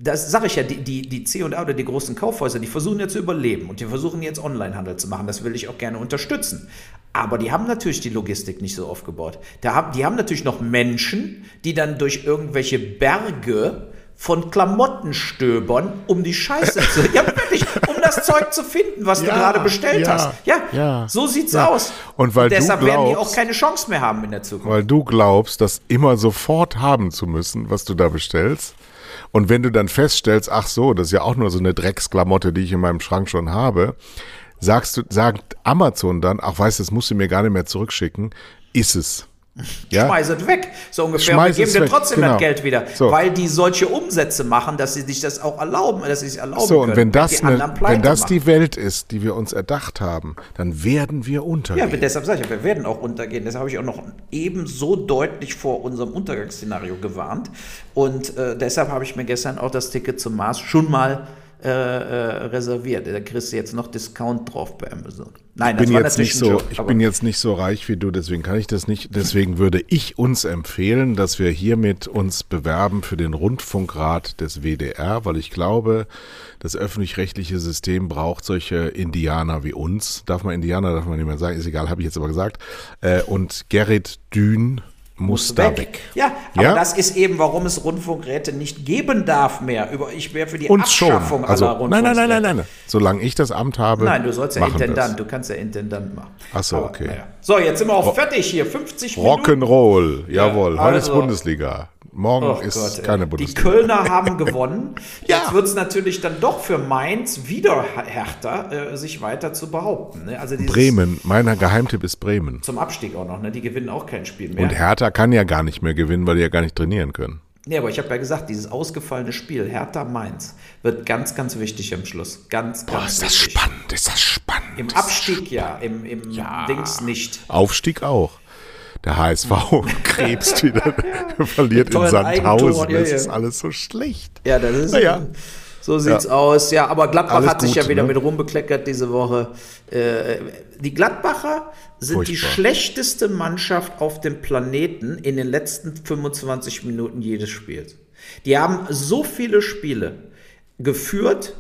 B: das sage ich ja, die, die, die C&A oder die großen Kaufhäuser, die versuchen ja zu überleben und die versuchen jetzt Onlinehandel zu machen. Das will ich auch gerne unterstützen. Aber die haben natürlich die Logistik nicht so aufgebaut. Da haben, die haben natürlich noch Menschen, die dann durch irgendwelche Berge von Klamotten stöbern, um die Scheiße zu. (laughs) Ja, wirklich, um das Zeug zu finden, was du
A: Ja,
B: gerade bestellt
A: ja,
B: hast. Ja,
A: ja,
B: so sieht's aus.
A: Und weil du
B: deshalb werden die
A: glaubst-
B: auch keine Chance mehr haben in der Zukunft.
A: Weil du glaubst, das immer sofort haben zu müssen, was du da bestellst. Und wenn du dann feststellst, ach so, das ist ja auch nur so eine Drecksklamotte, die ich in meinem Schrank schon habe, sagst du, sagt Amazon dann, ach weißt du, das musst du mir gar nicht mehr zurückschicken, ist es. Ja?
B: Schmeiß es weg, so ungefähr.
A: Schmeiß
B: und wir geben dir trotzdem
A: genau.
B: das Geld wieder.
A: So.
B: Weil die solche Umsätze machen, dass sie sich das auch erlauben, dass sie es erlauben
A: So,
B: können.
A: und wenn das, eine, wenn das
B: machen.
A: die Welt ist, die wir uns erdacht haben, dann werden wir
B: Ja,
A: untergehen.
B: deshalb sage ich, ja, wir werden auch untergehen. Deshalb habe ich auch noch ebenso deutlich vor unserem Untergangsszenario gewarnt. Und äh, deshalb habe ich mir gestern auch das Ticket zum Mars schon mal äh, äh, reserviert. Da kriegst du jetzt noch Discount drauf bei Amazon. Nein,
A: ich bin, jetzt nicht so,
B: Joke,
A: ich bin jetzt nicht so reich wie du, deswegen kann ich das nicht. Deswegen würde ich uns empfehlen, dass wir hiermit uns bewerben für den Rundfunkrat des WDR, weil ich glaube, das öffentlich-rechtliche System braucht solche Indianer wie uns. Darf man Indianer, darf man nicht mehr sagen, ist egal, habe ich jetzt aber gesagt. Äh, und Gerrit Dün muss da weg.
B: Ja, aber
A: Ja?
B: das ist eben, warum es Rundfunkräte nicht geben darf mehr. Über, ich wäre für die
A: Uns schon.
B: Abschaffung
A: Also,
B: aller
A: nein, nein, nein,
B: Rundfunkräte.
A: nein, nein. Solange ich das Amt habe.
B: Nein, du sollst ja Intendant,
A: Das.
B: du kannst ja Intendant machen.
A: Ach so, okay.
B: naja. So, jetzt sind wir auch fertig hier, 50 Minuten.
A: Rock'n'Roll, jawohl. Heute ist
B: also-
A: Bundesliga. Morgen
B: Oh
A: ist
B: Gott,
A: keine
B: Die
A: Bundesliga.
B: Kölner (laughs) haben gewonnen.
A: Ja.
B: Jetzt wird es natürlich dann doch für Mainz wieder härter, äh, sich weiter zu behaupten. Ne? Also dieses
A: Bremen, mein Geheimtipp ist Bremen.
B: Zum Abstieg auch noch, ne? Die gewinnen auch kein Spiel mehr.
A: Und Hertha kann ja gar nicht mehr gewinnen, weil die ja gar nicht trainieren können.
B: Nee, aber ich habe ja gesagt, dieses ausgefallene Spiel, Hertha-Mainz, wird ganz, ganz wichtig am Schluss. Ganz, ganz wichtig.
A: ist das spannend.
B: Im Abstieg ja, im, im Dings nicht.
A: Aufstieg auch. Der HSV krebst wieder, verliert in Sandhausen.
B: Ja,
A: Das
B: ja.
A: ist alles so schlecht.
B: Ja, das ist.
A: Naja.
B: So sieht's aus. Ja, aber Gladbach
A: Alles
B: hat sich
A: gut,
B: ja wieder
A: ne?
B: mit rumbekleckert diese Woche. Äh, die Gladbacher sind die
A: Furchtbar.
B: schlechteste Mannschaft auf dem Planeten in den letzten 25 Minuten jedes Spiels. Die haben so viele Spiele geführt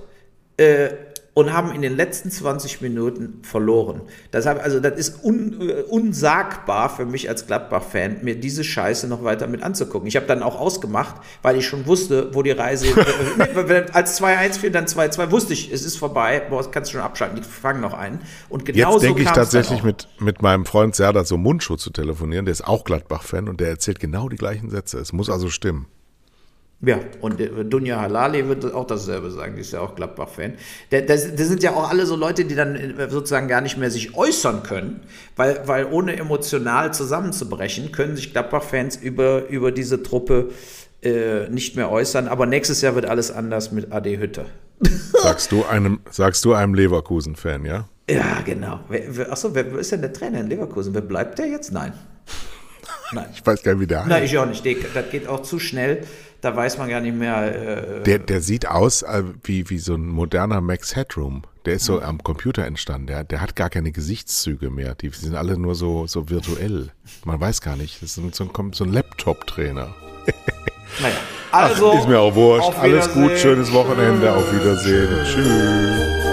B: äh, und haben in den letzten 20 Minuten verloren. Deshalb, also das ist un, äh, unsagbar für mich als Gladbach-Fan, mir diese Scheiße noch weiter mit anzugucken. Ich habe dann auch ausgemacht, weil ich schon wusste, wo die Reise, (laughs) äh, als 2-1 fiel, dann 2-2, wusste ich, es ist vorbei, boah, kannst du schon abschalten, die fangen noch ein. Und genau
A: Jetzt denke ich tatsächlich mit, mit meinem Freund Serdar so Mundschuh zu telefonieren. Der ist auch Gladbach-Fan und der erzählt genau die gleichen Sätze. Es muss also stimmen.
B: Ja, und äh, Dunja Halali wird auch dasselbe sagen, die ist ja auch Gladbach-Fan. Das, sind ja auch alle so Leute, die dann äh, sozusagen gar nicht mehr sich äußern können, weil, weil ohne emotional zusammenzubrechen, können sich Gladbach-Fans über, über diese Truppe äh, nicht mehr äußern. Aber nächstes Jahr wird alles anders mit AD Hütte. (laughs)
A: Sagst du einem, sagst du einem Leverkusen-Fan, ja?
B: Ja, genau. Achso, wer, ist denn der Trainer in Leverkusen? Wer bleibt der jetzt? Nein. Nein. (laughs)
A: Ich weiß gar nicht, wie der heißt.
B: Nein, ich auch nicht. Das geht auch zu schnell. Da weiß man gar nicht mehr. Äh,
A: Der, der sieht aus äh, wie, wie so ein moderner Max Headroom. Der ist so am Computer entstanden. Der, der hat gar keine Gesichtszüge mehr. Die sind alle nur so, so virtuell. Man weiß gar nicht. Das ist so ein, so ein Laptop-Trainer. (laughs)
B: naja. Also,
A: ist mir auch wurscht. Alles gut. Schönes Wochenende. Auf Wiedersehen. Tschüss.